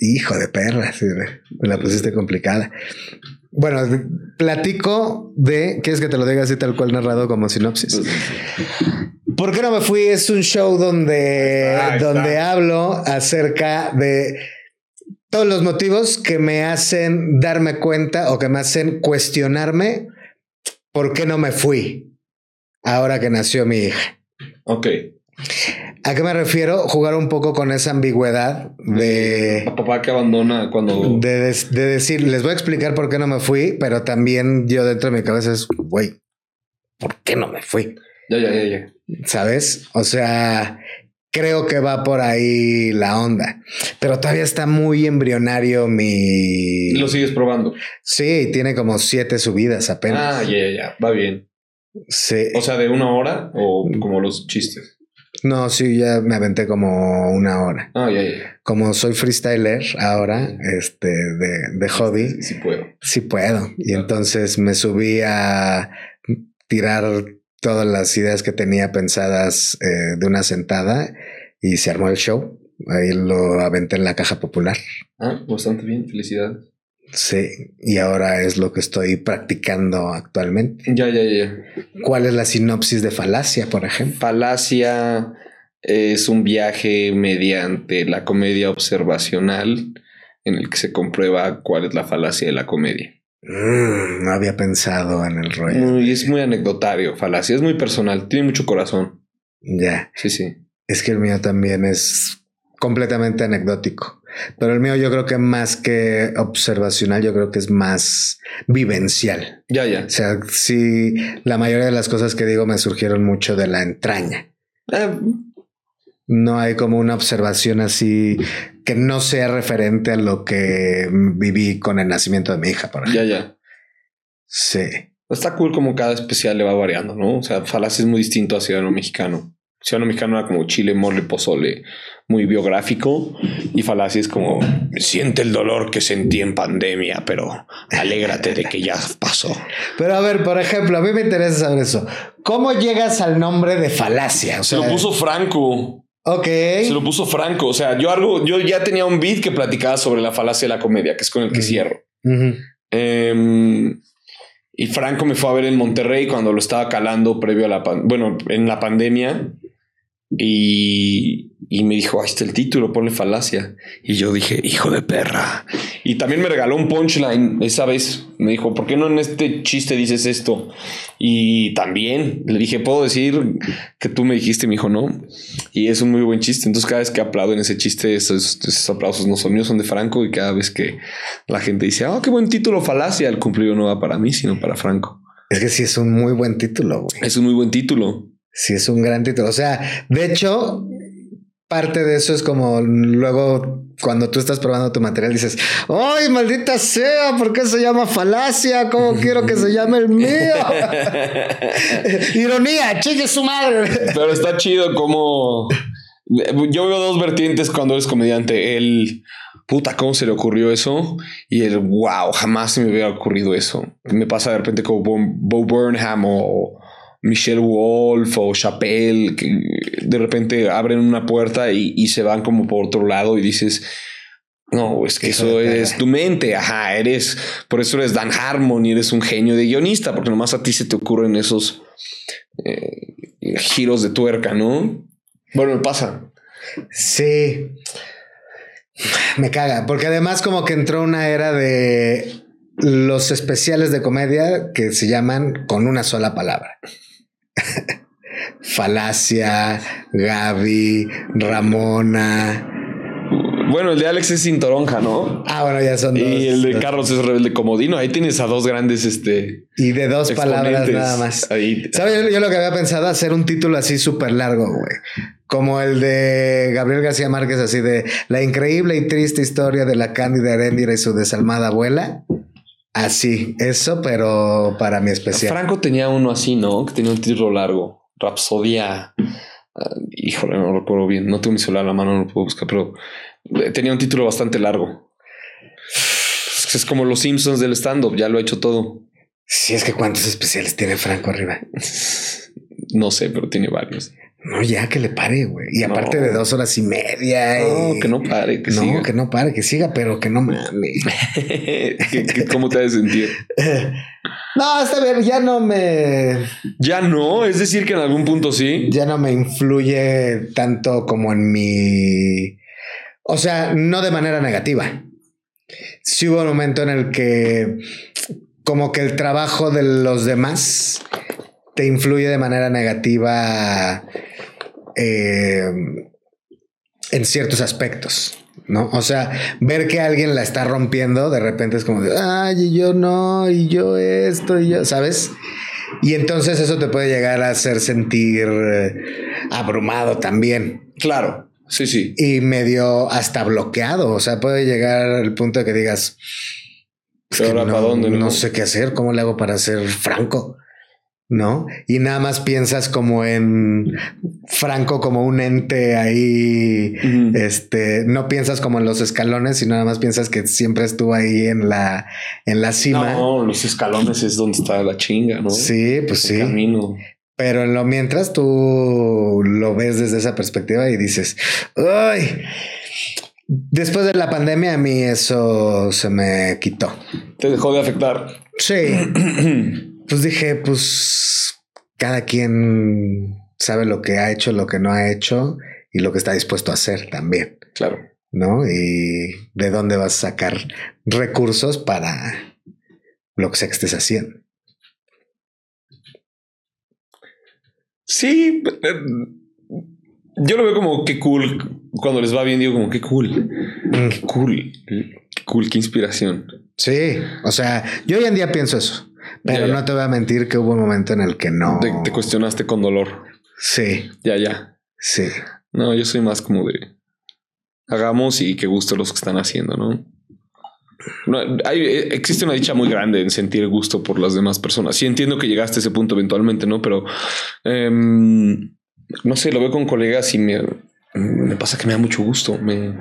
[SPEAKER 1] Hijo de perra, sí, me la pusiste complicada. Bueno, platico de. ¿Quieres que te lo diga así tal cual narrado como sinopsis? ¿Por qué no me fui? Es un show donde,
[SPEAKER 2] Ahí está, ahí está.
[SPEAKER 1] donde hablo acerca de todos los motivos que me hacen darme cuenta o que me hacen cuestionarme por qué no me fui ahora que nació mi hija.
[SPEAKER 2] Ok.
[SPEAKER 1] ¿A qué me refiero? Jugar un poco con esa ambigüedad de,
[SPEAKER 2] A papá que abandona cuando.
[SPEAKER 1] de, des- de decir, les voy a explicar por qué no me fui, pero también yo dentro de mi cabeza es, güey, ¿por qué no me fui?
[SPEAKER 2] Ya, ya, ya, ya.
[SPEAKER 1] ¿Sabes? O sea, creo que va por ahí la onda, pero todavía está muy embrionario mi...
[SPEAKER 2] Y lo sigues probando.
[SPEAKER 1] Sí, tiene como siete subidas apenas.
[SPEAKER 2] Ah, ya, ya, ya. Va bien.
[SPEAKER 1] Sí.
[SPEAKER 2] O sea, de una hora o como los chistes.
[SPEAKER 1] No, sí, ya me aventé como una hora.
[SPEAKER 2] Ah.
[SPEAKER 1] Como soy freestyler ahora, este, de, de hobby,
[SPEAKER 2] Sí, sí puedo.
[SPEAKER 1] sí puedo. Y entonces me subí a tirar todas las ideas que tenía pensadas eh, de una sentada y se armó el show. Ahí lo aventé en la caja popular.
[SPEAKER 2] Ah, bastante bien. Felicidades.
[SPEAKER 1] Sí, y ahora es lo que estoy practicando actualmente.
[SPEAKER 2] Ya, ya, ya.
[SPEAKER 1] ¿Cuál es la sinopsis de falacia, por ejemplo?
[SPEAKER 2] Falacia es un viaje mediante la comedia observacional en el que se comprueba cuál es la falacia de la comedia.
[SPEAKER 1] Mm, no había pensado en el rollo.
[SPEAKER 2] Muy- es muy anecdotario, falacia. Es muy personal. Tiene mucho corazón.
[SPEAKER 1] Ya,
[SPEAKER 2] Sí, sí.
[SPEAKER 1] es que el mío también es completamente anecdótico. Pero el mío yo creo que más que observacional, yo creo que es más vivencial.
[SPEAKER 2] Ya, ya.
[SPEAKER 1] O sea, sí, la mayoría de las cosas que digo me surgieron mucho de la entraña.
[SPEAKER 2] Eh,
[SPEAKER 1] No hay como una observación así que no sea referente a lo que viví con el nacimiento de mi hija, por ejemplo.
[SPEAKER 2] ya, ya.
[SPEAKER 1] Sí.
[SPEAKER 2] Está cool como cada especial le va variando, ¿no? O sea, Falacia es muy distinto a Ciudadano Mexicano. Ciudadano Mexicano era como chile, mole, pozole, muy biográfico. Y Falacia es como, siente el dolor que sentí en pandemia, pero alégrate de que ya pasó.
[SPEAKER 1] Pero a ver, por ejemplo, a mí me interesa saber eso. ¿Cómo llegas al nombre de falacia? O
[SPEAKER 2] Se lo puso Franco.
[SPEAKER 1] Ok.
[SPEAKER 2] Se lo puso Franco. O sea, yo algo, yo ya tenía un beat que platicaba sobre la falacia de la comedia, que es con el que cierro. Em, y Franco me fue a ver en Monterrey cuando lo estaba calando previo a la pan- bueno, en la pandemia. Y, y me dijo, ahí está el título, ponle falacia. Y yo dije, hijo de perra. Y también me regaló un punchline esa vez. Me dijo, ¿por qué no en este chiste dices esto? Y también le dije, ¿puedo decir que tú me dijiste? Me dijo, no. Y es un muy buen chiste. Entonces cada vez que aplaudo en ese chiste, esos, esos aplausos no son míos, son de Franco. Y cada vez que la gente dice, oh, qué buen título, falacia, el cumplido no va para mí, sino para Franco.
[SPEAKER 1] Es que sí es un muy buen título, güey.
[SPEAKER 2] Es un muy buen título.
[SPEAKER 1] Sí es un gran título. O sea, de hecho, parte de eso es como luego cuando tú estás probando tu material dices, ¡ay, maldita sea! ¿Por qué se llama falacia? ¿Cómo quiero que se llame el mío? [LAUGHS] Ironía, chingue su madre.
[SPEAKER 2] Pero está chido como... Yo veo dos vertientes cuando eres comediante. El... Puta, ¿cómo se le ocurrió eso? Y el wow, jamás se me hubiera ocurrido eso. Me pasa de repente como Bo, Bo Burnham o Michelle Wolf o Chappelle, que de repente abren una puerta y, y se van como por otro lado y dices, no, es que eso es tu mente. Ajá, eres, por eso eres Dan Harmon y eres un genio de guionista, porque nomás a ti se te ocurren esos eh, giros de tuerca, ¿no? Bueno, me pasa.
[SPEAKER 1] Sí. Me caga, porque además como que entró una era de los especiales de comedia que se llaman con una sola palabra. Falacia, Gaby, Ramona.
[SPEAKER 2] Bueno, el de Alex es sin toronja, ¿no?
[SPEAKER 1] Ah, bueno, ya son dos.
[SPEAKER 2] Y el de. Carlos es rebelde comodino. Ahí tienes a dos grandes este,
[SPEAKER 1] Y de dos palabras nada más.
[SPEAKER 2] Ahí.
[SPEAKER 1] ¿Sabes? Yo lo que había pensado hacer un título así súper largo, güey. Como el de Gabriel García Márquez, así de la increíble y triste historia de la Cándida Heréndira y su desalmada abuela. Así, eso, pero para mi especial.
[SPEAKER 2] Franco tenía uno así, ¿no? Que tenía un título largo. Rapsodia. ah, híjole, no recuerdo bien. No tengo mi celular a la mano, no lo puedo buscar, pero eh, tenía un título bastante largo. Es como los Simpsons del stand-up, ya lo ha hecho todo.
[SPEAKER 1] Sí, es que cuántos especiales tiene Franco arriba. [LAUGHS]
[SPEAKER 2] No sé, pero tiene varios.
[SPEAKER 1] No, ya que le pare, güey. Y aparte
[SPEAKER 2] No.
[SPEAKER 1] de dos horas y media.
[SPEAKER 2] No,
[SPEAKER 1] y-
[SPEAKER 2] que no pare, que
[SPEAKER 1] no,
[SPEAKER 2] siga.
[SPEAKER 1] que no pare, que siga, pero que no mames. [LAUGHS]
[SPEAKER 2] ¿Qué- qué- ¿Cómo te has de sentir? [LAUGHS]
[SPEAKER 1] no, está bien, ya no me.
[SPEAKER 2] Ya no, es decir, que en algún punto sí.
[SPEAKER 1] ya no me influye tanto como en mi... O sea, no de manera negativa. Sí hubo un momento en el que como que el trabajo de los demás te influye de manera negativa eh, en ciertos aspectos. ¿No? O sea, ver que alguien la está rompiendo, de repente es como de, ay, y yo no, y yo esto, y yo, ¿sabes? Y entonces eso te puede llegar a hacer sentir eh, abrumado también
[SPEAKER 2] Claro, sí, sí.
[SPEAKER 1] y medio hasta bloqueado. O sea, puede llegar al punto de que digas, "Es
[SPEAKER 2] ¿Y
[SPEAKER 1] que no,
[SPEAKER 2] dónde, no?"
[SPEAKER 1] no sé qué hacer, cómo le hago para ser franco, no? Y nada más piensas como en Franco como un ente ahí. Este, no piensas como en los escalones, sino nada más piensas que siempre estuvo ahí en la, en la cima.
[SPEAKER 2] No, los escalones es donde está la chinga, ¿no?
[SPEAKER 1] Sí, pues
[SPEAKER 2] El
[SPEAKER 1] sí.
[SPEAKER 2] camino.
[SPEAKER 1] Pero en lo mientras tú lo ves desde esa perspectiva y dices, ¡ay! Después de la pandemia a mí eso se me quitó.
[SPEAKER 2] Te dejó de afectar.
[SPEAKER 1] Sí, [CLEARS THROAT] pues dije, pues cada quien sabe lo que ha hecho, lo que no ha hecho y lo que está dispuesto a hacer también,
[SPEAKER 2] Claro.
[SPEAKER 1] ¿no? Y de dónde vas a sacar recursos para lo que sea que estés haciendo.
[SPEAKER 2] Sí, eh, yo lo veo como qué cool. Cuando les va bien, digo como qué cool.
[SPEAKER 1] Mm.
[SPEAKER 2] Qué cool. Qué cool, qué inspiración.
[SPEAKER 1] Sí, o sea, yo hoy en día pienso eso, pero
[SPEAKER 2] Ya, ya.
[SPEAKER 1] no te voy a mentir que hubo un momento en el que no.
[SPEAKER 2] Te, te cuestionaste con dolor.
[SPEAKER 1] Sí,
[SPEAKER 2] Ya, ya.
[SPEAKER 1] sí.
[SPEAKER 2] No, yo soy más como de hagamos y que guste los que están haciendo, ¿no? No, hay, existe una dicha muy grande en sentir gusto por las demás personas. Sí entiendo que llegaste a ese punto eventualmente, ¿no? Pero em, no sé, lo veo con colegas y me, me pasa que me da mucho gusto. Me,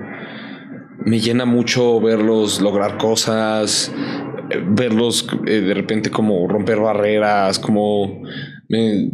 [SPEAKER 2] me llena mucho verlos lograr cosas, verlos eh, de repente como romper barreras, como me,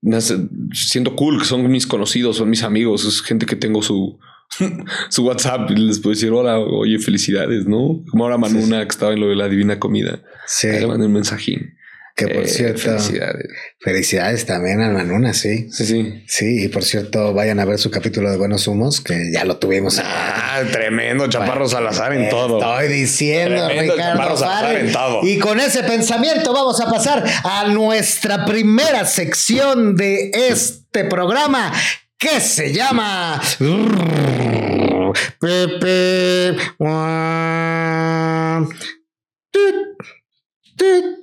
[SPEAKER 2] me hace- siento cool que son mis conocidos, son mis amigos, es gente que tengo su, [LAUGHS] su WhatsApp y les puedo decir hola, oye, felicidades, ¿no? Como ahora Manuna que estaba en lo de la divina comida.
[SPEAKER 1] Sí,
[SPEAKER 2] Le mandé un mensajín.
[SPEAKER 1] Que por
[SPEAKER 2] Eh,
[SPEAKER 1] cierto,
[SPEAKER 2] Felicidades.
[SPEAKER 1] felicidades también Manuna, sí.
[SPEAKER 2] Sí, sí.
[SPEAKER 1] Sí, y por cierto, vayan a ver su capítulo de Buenos Humos, que ya lo tuvimos.
[SPEAKER 2] Ah, tremendo Chaparro Salazar en todo.
[SPEAKER 1] Estoy diciendo,
[SPEAKER 2] Tremendo
[SPEAKER 1] Ricardo
[SPEAKER 2] Chaparro Salazar
[SPEAKER 1] Farrell.
[SPEAKER 2] en todo.
[SPEAKER 1] Y con ese pensamiento vamos a pasar a nuestra primera sección de este programa que se llama Pepe. Tut, tut.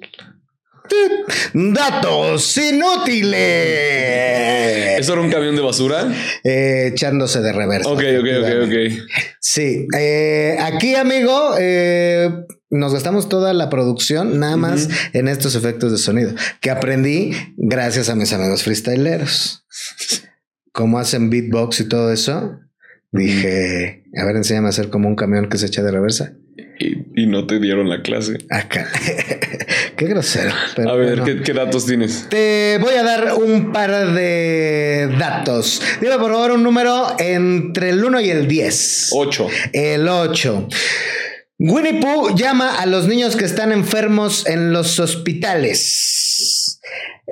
[SPEAKER 1] Datos inútiles.
[SPEAKER 2] ¿Eso era un camión de basura?
[SPEAKER 1] Eh, echándose de reversa.
[SPEAKER 2] Ok, ok, ok, ok.
[SPEAKER 1] Sí, eh, aquí amigo, eh, nos gastamos toda la producción nada más en estos efectos de sonido que aprendí gracias a mis amigos freestyleros. Cómo hacen beatbox y todo eso. Dije, a ver, enséñame a hacer como un camión que se echa de reversa.
[SPEAKER 2] Y, y no te dieron la clase.
[SPEAKER 1] Acá. [LAUGHS] Qué grosero. pero
[SPEAKER 2] A ver,
[SPEAKER 1] bueno.
[SPEAKER 2] ¿qué, qué datos tienes?
[SPEAKER 1] Te voy a dar un par de datos. Dime por favor un número entre el 1 y el 10.
[SPEAKER 2] Ocho.
[SPEAKER 1] El 8. Winnie Pooh llama a los niños que están enfermos en los hospitales.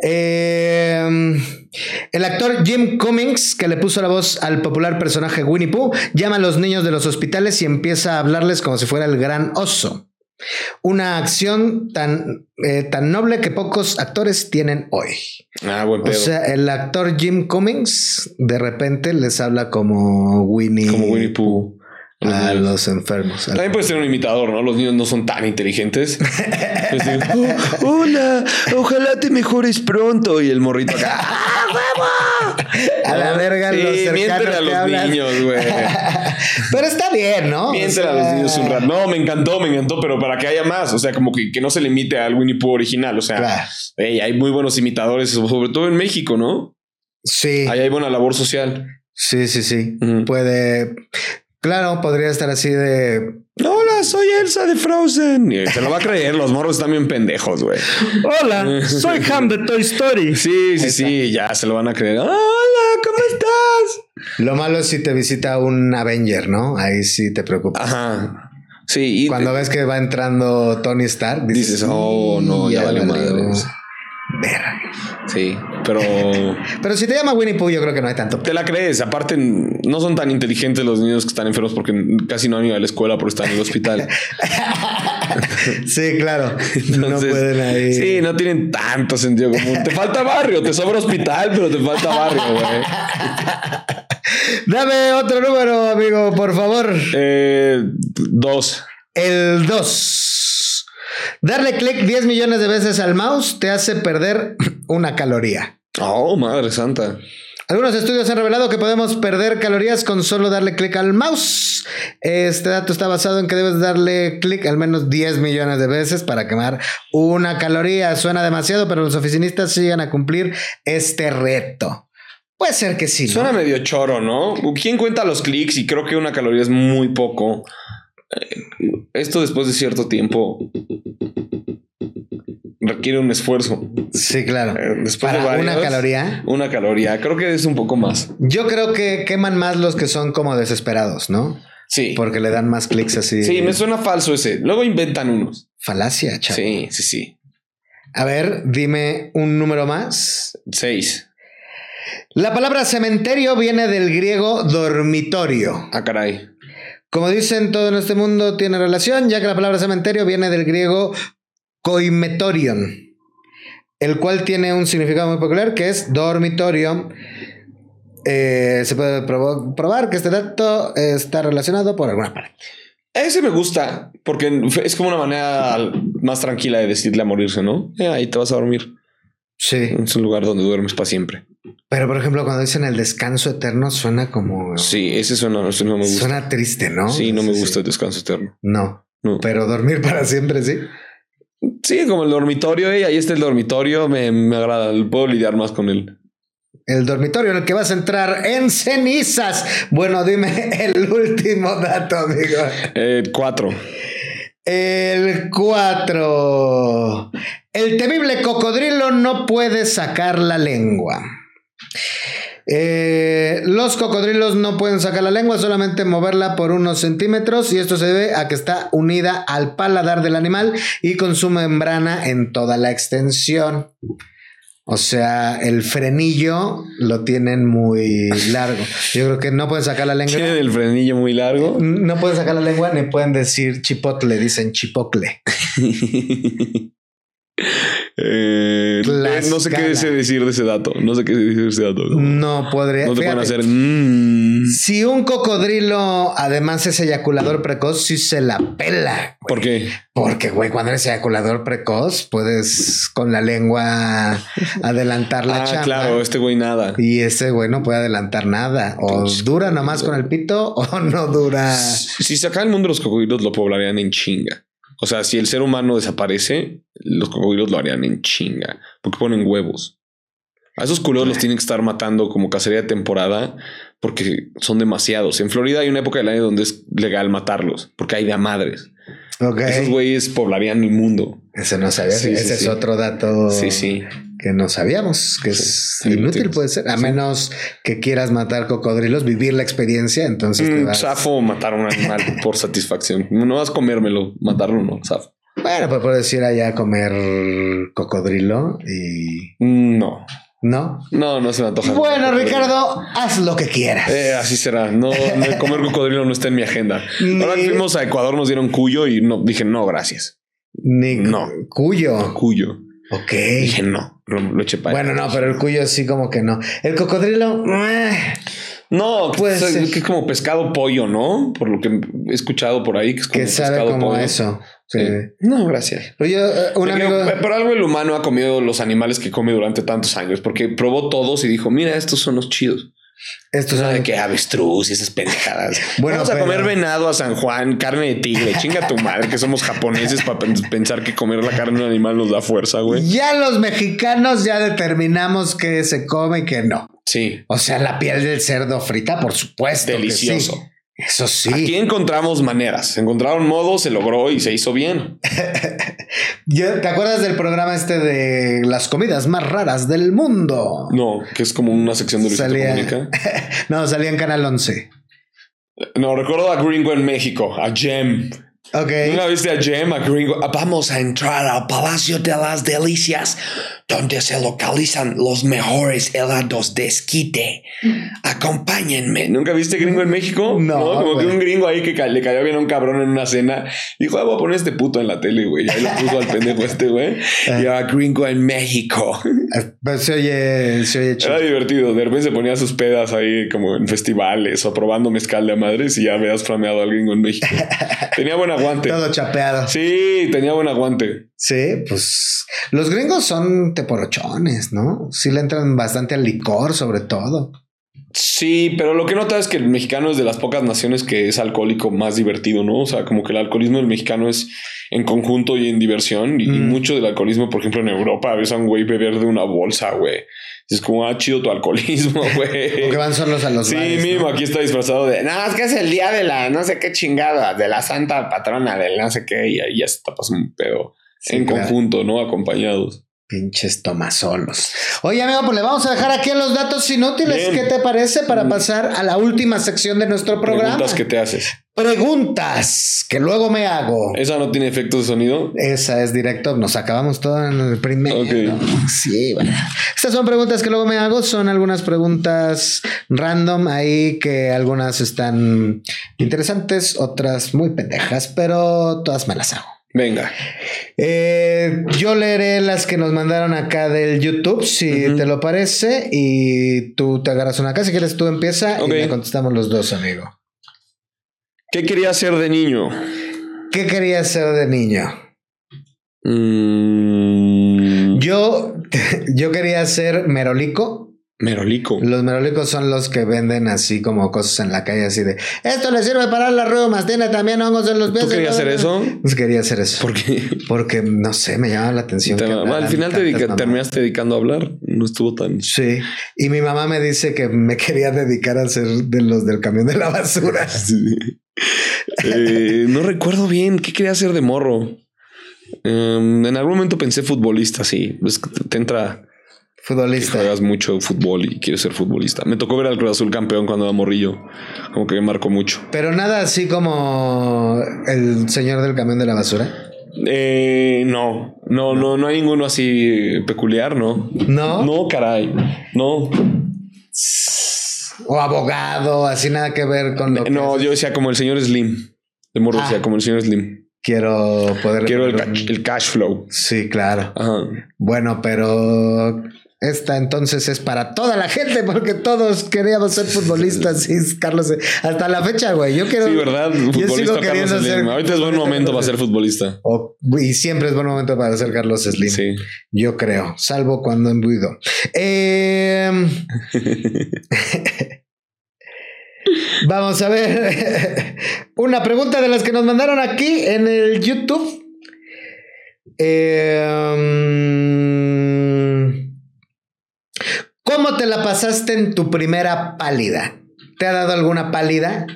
[SPEAKER 1] Eh, el actor Jim Cummings, que le puso la voz al popular personaje Winnie Pooh, llama a los niños de los hospitales y empieza a hablarles como si fuera el gran oso. Una acción tan, eh, tan noble que pocos actores tienen hoy.
[SPEAKER 2] Ah, buen
[SPEAKER 1] O
[SPEAKER 2] pedo.
[SPEAKER 1] sea, el actor Jim Cummings de repente les habla como Winnie,
[SPEAKER 2] Como Winnie Pooh.
[SPEAKER 1] A
[SPEAKER 2] Los
[SPEAKER 1] enfermos.
[SPEAKER 2] También puede ser un imitador, ¿no? Los niños no son tan inteligentes. [LAUGHS] Digo, "Oh, [LAUGHS] hola, ojalá te mejores pronto. Y el morrito acá. [LAUGHS]
[SPEAKER 1] A la verga,
[SPEAKER 2] Sí,
[SPEAKER 1] los
[SPEAKER 2] miéntele a los
[SPEAKER 1] hablan.
[SPEAKER 2] niños, güey.
[SPEAKER 1] Pero está bien, ¿no?
[SPEAKER 2] Miéntele
[SPEAKER 1] O
[SPEAKER 2] a los niños un rato. No, me encantó, me encantó, pero para que haya más. O sea, como que, que no se limite al Winnie Pooh original. O sea,
[SPEAKER 1] Claro.
[SPEAKER 2] hay muy buenos imitadores, sobre todo en México, ¿no?
[SPEAKER 1] Sí,
[SPEAKER 2] Ahí hay buena labor social.
[SPEAKER 1] sí, sí, sí. Puede. Claro, podría estar así de.
[SPEAKER 2] Hola, soy Elsa de Frozen. Y se lo va a creer, los morros están bien pendejos, güey.
[SPEAKER 3] Hola, soy Ham de Toy Story. [LAUGHS]
[SPEAKER 2] Sí, sí, sí, ya se lo van a creer. Hola, ¿cómo estás?
[SPEAKER 1] Lo malo es si te visita un Avenger, ¿no? Ahí sí te preocupas.
[SPEAKER 2] Ajá. Sí, y
[SPEAKER 1] Cuando ves que va entrando Tony Stark, dices,
[SPEAKER 2] dices, oh, no, ya vale
[SPEAKER 1] valió
[SPEAKER 2] madres.
[SPEAKER 1] verga".
[SPEAKER 2] Sí, pero [LAUGHS]
[SPEAKER 1] Pero si te llama Winnie Pooh, yo creo que no hay tanto.
[SPEAKER 2] te la crees. Aparte, no son tan inteligentes los niños que están enfermos porque casi no han ido a la escuela porque están en el hospital. [LAUGHS]
[SPEAKER 1] Sí, claro. [LAUGHS] no pueden ahí.
[SPEAKER 2] Sí, no tienen tanto sentido común. Te falta barrio, te sobra hospital, pero te falta barrio, güey.
[SPEAKER 1] Dame otro número, amigo, por favor.
[SPEAKER 2] Eh, dos.
[SPEAKER 1] El 2. Darle clic 10 millones de veces al mouse te hace perder una caloría.
[SPEAKER 2] Oh, madre santa.
[SPEAKER 1] Algunos estudios han revelado que podemos perder calorías con solo darle clic al mouse. Este dato está basado en que debes darle clic al menos 10 millones de veces para quemar una caloría. Suena demasiado, pero los oficinistas siguen a cumplir este reto. Puede ser que sí. ¿no?
[SPEAKER 2] Suena medio choro, ¿no? ¿Quién cuenta los clics? Y creo que una caloría es muy poco. Eh, Esto después de cierto tiempo requiere un esfuerzo.
[SPEAKER 1] Sí, claro.
[SPEAKER 2] Eh, Después de
[SPEAKER 1] Para
[SPEAKER 2] varios,
[SPEAKER 1] una caloría.
[SPEAKER 2] Una caloría. Creo que es un poco más.
[SPEAKER 1] Yo creo que queman más los que son como desesperados, ¿no?
[SPEAKER 2] Sí.
[SPEAKER 1] Porque le dan más clics así.
[SPEAKER 2] Sí, me suena falso ese. Luego inventan unos.
[SPEAKER 1] Falacia, chavo.
[SPEAKER 2] Sí, sí, sí.
[SPEAKER 1] A ver, dime un número más.
[SPEAKER 2] Seis.
[SPEAKER 1] La palabra cementerio viene del griego dormitorio.
[SPEAKER 2] Ah, caray.
[SPEAKER 1] Como dicen, todo en este mundo tiene relación, ya que la palabra cementerio viene del griego koimetorion, el cual tiene un significado muy peculiar que es dormitorio. eh, se puede probar que este dato está relacionado por alguna parte.
[SPEAKER 2] Ese me gusta porque es como una manera más tranquila de decirle a morirse, ¿no? Eh, ahí te vas a dormir.
[SPEAKER 1] Sí.
[SPEAKER 2] Es un lugar donde duermes para siempre.
[SPEAKER 1] Pero por ejemplo, cuando dicen el descanso eterno, suena como.
[SPEAKER 2] Sí, ese suena, ese no me gusta.
[SPEAKER 1] Suena triste, ¿no?
[SPEAKER 2] Sí, no me gusta el descanso eterno.
[SPEAKER 1] No.
[SPEAKER 2] No.
[SPEAKER 1] Pero dormir para siempre, sí.
[SPEAKER 2] Sí, como el dormitorio, eh, ahí está el dormitorio, me, me agrada, puedo lidiar más con él.
[SPEAKER 1] El dormitorio en el que vas a entrar en cenizas. Bueno, dime [LAUGHS] el último dato, amigo.
[SPEAKER 2] Eh, cuatro.
[SPEAKER 1] El 4. El temible cocodrilo no puede sacar la lengua. Eh, los cocodrilos no pueden sacar la lengua, solamente moverla por unos centímetros y esto se debe a que está unida al paladar del animal y con su membrana en toda la extensión. O sea, el frenillo lo tienen muy largo. Yo creo que no pueden sacar la lengua.
[SPEAKER 2] Tienen el frenillo muy largo.
[SPEAKER 1] No pueden sacar la lengua ni pueden decir chipotle, dicen chipocle. [LAUGHS]
[SPEAKER 2] Eh, No sé qué decir de ese dato. No sé qué decir de ese dato.
[SPEAKER 1] No podría.
[SPEAKER 2] No te pueden
[SPEAKER 1] fíjate,
[SPEAKER 2] hacer. mm.
[SPEAKER 1] Si un cocodrilo además es eyaculador precoz, sí se la pela.
[SPEAKER 2] ¿Por qué?
[SPEAKER 1] Porque, güey, cuando eres eyaculador precoz, puedes con la lengua adelantar la
[SPEAKER 2] ah,
[SPEAKER 1] chamba.
[SPEAKER 2] claro, este güey nada.
[SPEAKER 1] Y ese güey no puede adelantar nada. O
[SPEAKER 2] Pinche
[SPEAKER 1] dura nomás con el pito o no dura.
[SPEAKER 2] Si se acaba el mundo, los cocodrilos lo poblarían en chinga. O sea, si el ser humano desaparece, los cocodrilos lo harían en chinga. Porque ponen huevos. A esos culos los tienen que estar matando como cacería de temporada porque son demasiados. En Florida hay una época del año donde es legal matarlos porque hay de a madres.
[SPEAKER 1] Ok.
[SPEAKER 2] Esos güeyes poblarían el mundo.
[SPEAKER 1] Ese no sabía.
[SPEAKER 2] Sí,
[SPEAKER 1] Ese
[SPEAKER 2] sí.
[SPEAKER 1] es otro dato.
[SPEAKER 2] Sí, sí.
[SPEAKER 1] Que no sabíamos, que es
[SPEAKER 2] Sí,
[SPEAKER 1] inútil puede ser, a
[SPEAKER 2] Sí.
[SPEAKER 1] menos que quieras matar cocodrilos, vivir la experiencia, entonces te
[SPEAKER 2] Mm, Zafo matar a un animal [LAUGHS] por satisfacción. No vas a comérmelo, matarlo no, zafo.
[SPEAKER 1] Bueno, pues puedes ir allá a comer cocodrilo y
[SPEAKER 2] Mm, No,
[SPEAKER 1] no.
[SPEAKER 2] no, no se me antoja.
[SPEAKER 1] Bueno, Ricardo, haz lo que quieras.
[SPEAKER 2] Eh, así será. No, no, comer cocodrilo no está en mi agenda.
[SPEAKER 1] Ni-
[SPEAKER 2] Ahora que fuimos a Ecuador nos dieron cuyo y no dije no, gracias.
[SPEAKER 1] Ni
[SPEAKER 2] no.
[SPEAKER 1] cuyo.
[SPEAKER 2] Cuyo.
[SPEAKER 1] Ok.
[SPEAKER 2] Dije no,
[SPEAKER 1] Bueno, no, pero el cuyo sí como que no. El cocodrilo, eh,
[SPEAKER 2] No, que es como pescado pollo, ¿no? Por lo que he escuchado por ahí, que es como
[SPEAKER 1] que sabe
[SPEAKER 2] pescado
[SPEAKER 1] como
[SPEAKER 2] pollo.
[SPEAKER 1] eso. Sí.
[SPEAKER 2] Sí. No, gracias.
[SPEAKER 1] Pero yo, eh, un
[SPEAKER 2] Te
[SPEAKER 1] amigo.
[SPEAKER 2] digo, Por algo el humano ha comido los animales que come durante tantos años, porque probó todos y dijo, mira, estos son los chidos.
[SPEAKER 1] Estos
[SPEAKER 2] Nada
[SPEAKER 1] son
[SPEAKER 2] de que avestruz y esas pendejadas. [LAUGHS]
[SPEAKER 1] Bueno,
[SPEAKER 2] Vamos a
[SPEAKER 1] pero-
[SPEAKER 2] comer venado a San Juan, carne de tigre. Chinga tu madre, que somos japoneses para pensar que comer la carne de un animal nos da fuerza, güey.
[SPEAKER 1] Ya los mexicanos ya determinamos que se come y que no.
[SPEAKER 2] Sí,
[SPEAKER 1] O sea, la piel del cerdo frita, por supuesto. que
[SPEAKER 2] delicioso.
[SPEAKER 1] sí. Eso sí.
[SPEAKER 2] Aquí encontramos maneras, encontraron modo, se logró y se hizo bien. [LAUGHS]
[SPEAKER 1] ¿Te acuerdas del programa este de las comidas más raras del mundo?
[SPEAKER 2] No, que es como una sección de Luisito
[SPEAKER 1] Salía-
[SPEAKER 2] Comunica. [LAUGHS]
[SPEAKER 1] No, salía en Canal 11.
[SPEAKER 2] No, recuerdo a Gringo en México, a Jem.
[SPEAKER 1] Ok.
[SPEAKER 2] ¿Nunca viste a Jem, a Gringo? Ah, Vamos a entrar al Palacio de las Delicias, donde se localizan los mejores helados de esquite. Acompáñenme. ¿Nunca viste Gringo en México?
[SPEAKER 1] No,
[SPEAKER 2] como
[SPEAKER 1] güey.
[SPEAKER 2] que un gringo ahí que ca- le cayó bien a un cabrón en una cena. Dijo, ah, voy a poner este puto en la tele, güey. Y ahí lo puso al pendejo este, güey. [LAUGHS] Y a Gringo en México.
[SPEAKER 1] Pues se oye, se oye chido.
[SPEAKER 2] Era divertido. De repente se ponía sus pedas ahí como en festivales o probando mezcal de a madres y ya veas flameado al gringo en México. [LAUGHS] Tenía buen aguante.
[SPEAKER 1] Todo chapeado.
[SPEAKER 2] Sí, tenía buen aguante.
[SPEAKER 1] Sí, pues los gringos son teporochones, ¿no? Sí le entran bastante al licor, sobre todo.
[SPEAKER 2] Sí, pero lo que nota es que el mexicano es de las pocas naciones que es alcohólico más divertido, ¿no? O sea, como que el alcoholismo del mexicano es en conjunto y en diversión. Y, y
[SPEAKER 1] Mm.
[SPEAKER 2] mucho del alcoholismo, por ejemplo, en Europa, ves a un güey beber de una bolsa, güey. Es como, ah, chido tu alcoholismo, [LAUGHS] güey.
[SPEAKER 1] Porque van solos a los
[SPEAKER 2] Sí,
[SPEAKER 1] bares, ¿no?
[SPEAKER 2] mismo, aquí está disfrazado de, no, es que es el día de la no sé qué chingada, de la santa patrona del no sé qué, y ahí ya se tapas un pedo
[SPEAKER 1] Sí,
[SPEAKER 2] en
[SPEAKER 1] claro.
[SPEAKER 2] conjunto, ¿no? Acompañados.
[SPEAKER 1] Pinches tomasolos. Oye, amigo, pues le vamos a dejar aquí los datos inútiles.
[SPEAKER 2] Bien.
[SPEAKER 1] ¿Qué te parece para pasar a la última sección de nuestro programa?
[SPEAKER 2] Preguntas que te haces.
[SPEAKER 1] Preguntas que luego me hago.
[SPEAKER 2] ¿Esa no tiene efectos de sonido?
[SPEAKER 1] Esa es directo. Nos acabamos todo en el primero.
[SPEAKER 2] Ok.
[SPEAKER 1] Sí, bueno. Estas son preguntas que luego me hago. Son algunas preguntas random ahí que algunas están interesantes, otras muy pendejas, pero todas me las hago.
[SPEAKER 2] Venga.
[SPEAKER 1] Eh, yo leeré las que nos mandaron acá del YouTube, si te lo parece, y tú te agarras una acá. Si quieres, tú empieza y le contestamos los dos, amigo.
[SPEAKER 2] ¿Qué quería ser de niño?
[SPEAKER 1] ¿Qué querías ser de niño?
[SPEAKER 2] Mm,
[SPEAKER 1] Yo, [LAUGHS] yo quería ser merolico.
[SPEAKER 2] Merolico.
[SPEAKER 1] Los merolicos son los que venden así como cosas en la calle, así de esto le sirve para las reumas, tiene también hongos en los pies.
[SPEAKER 2] ¿Tú querías hacer eso?
[SPEAKER 1] Pues quería hacer eso.
[SPEAKER 2] ¿Por qué?
[SPEAKER 1] Porque no sé, me llamaba la atención.
[SPEAKER 2] Te-
[SPEAKER 1] que
[SPEAKER 2] al final te dedica- terminaste dedicando a hablar. No estuvo tan.
[SPEAKER 1] Sí. Y mi mamá me dice que me quería dedicar a ser de los del camión de la basura. [LAUGHS]
[SPEAKER 2] Sí. Eh, no recuerdo bien qué quería hacer de morro. Em, en algún momento pensé futbolista, sí. Es que te- te entra que
[SPEAKER 1] Futbolista.
[SPEAKER 2] juegas mucho fútbol y quieres ser futbolista. Me tocó ver al Cruz Azul campeón cuando era morrillo. Como que me marcó mucho.
[SPEAKER 1] Pero nada así como el señor del camión de la basura.
[SPEAKER 2] Eh, no, no, no, no hay ninguno así peculiar, ¿no?
[SPEAKER 1] No.
[SPEAKER 2] No, caray. No,
[SPEAKER 1] O abogado, así nada que ver con lo que
[SPEAKER 2] no, yo decía como el señor Slim. De morro
[SPEAKER 1] Ah.
[SPEAKER 2] decía como el señor Slim.
[SPEAKER 1] quiero poder.
[SPEAKER 2] Quiero el, ca- el cash flow.
[SPEAKER 1] Sí, claro.
[SPEAKER 2] Ajá.
[SPEAKER 1] Bueno, pero esta entonces es para toda la gente porque todos queríamos ser futbolistas. Y Carlos, hasta la fecha, güey. Yo quiero.
[SPEAKER 2] Sí, ¿verdad?
[SPEAKER 1] Yo sigo
[SPEAKER 2] Futbolista
[SPEAKER 1] queriendo
[SPEAKER 2] Carlos
[SPEAKER 1] ser.
[SPEAKER 2] Slim. Ahorita es buen momento para ser futbolista.
[SPEAKER 1] O- y siempre es buen momento para ser Carlos Slim.
[SPEAKER 2] Sí.
[SPEAKER 1] Yo creo, salvo cuando embuido. Eh, [LAUGHS] vamos a ver. Una pregunta de las que nos mandaron aquí en el YouTube. Eh, ¿Cómo te la pasaste en tu primera pálida? ¿Te ha dado alguna pálida?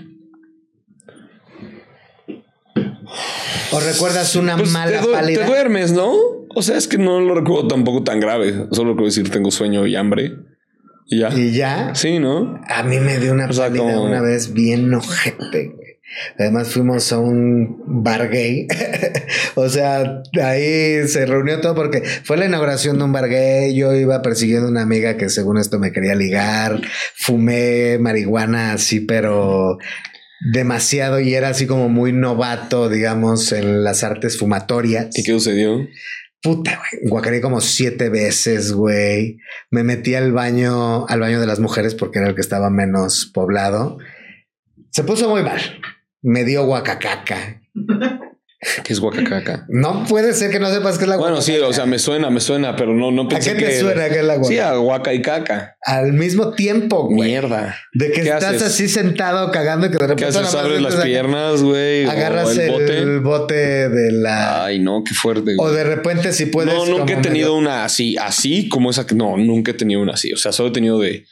[SPEAKER 1] ¿O recuerdas una
[SPEAKER 2] Pues
[SPEAKER 1] mala
[SPEAKER 2] te,
[SPEAKER 1] pálida?
[SPEAKER 2] te duermes, ¿no? O sea, es que no lo recuerdo tampoco tan grave. Solo recuerdo decir tengo sueño y hambre. Y ya.
[SPEAKER 1] Y ya.
[SPEAKER 2] Sí, ¿no?
[SPEAKER 1] A mí me dio una
[SPEAKER 2] O sea,
[SPEAKER 1] pálida
[SPEAKER 2] como-
[SPEAKER 1] una vez bien ojete. Además fuimos a un bar gay. [LAUGHS] o sea, ahí se reunió todo porque fue la inauguración de un bar gay. Yo iba persiguiendo a una amiga que según esto me quería ligar. Fumé marihuana así, pero demasiado y era así como muy novato, digamos, en las artes fumatorias.
[SPEAKER 2] ¿Y qué sucedió?
[SPEAKER 1] Puta, güey. Guacaré como siete veces, güey. Me metí al baño, al baño de las mujeres porque era el que estaba menos poblado. Se puso muy mal. Me dio guacacaca. [LAUGHS]
[SPEAKER 2] ¿Qué es guacacaca?
[SPEAKER 1] No puede ser que no sepas qué es la
[SPEAKER 2] Bueno, sí, o sea, me suena, me suena, pero no, no
[SPEAKER 1] ¿A
[SPEAKER 2] pensé
[SPEAKER 1] qué te
[SPEAKER 2] que.
[SPEAKER 1] suena que es la
[SPEAKER 2] Sí,
[SPEAKER 1] guacacaca?
[SPEAKER 2] a guaca y caca.
[SPEAKER 1] Al mismo tiempo, güey.
[SPEAKER 2] Mierda.
[SPEAKER 1] De que
[SPEAKER 2] ¿Qué
[SPEAKER 1] estás
[SPEAKER 2] haces?
[SPEAKER 1] así sentado cagando y que de repente
[SPEAKER 2] ¿Qué haces? ¿Abres las piernas, güey? ¿O
[SPEAKER 1] Agarras
[SPEAKER 2] el
[SPEAKER 1] el
[SPEAKER 2] bote?
[SPEAKER 1] bote, de la.
[SPEAKER 2] Ay, no, qué fuerte.
[SPEAKER 1] o
[SPEAKER 2] güey.
[SPEAKER 1] de repente, si puedes.
[SPEAKER 2] no, nunca he tenido
[SPEAKER 1] medio-
[SPEAKER 2] una así, así como esa. que- No, nunca he tenido una así. O sea, solo he tenido de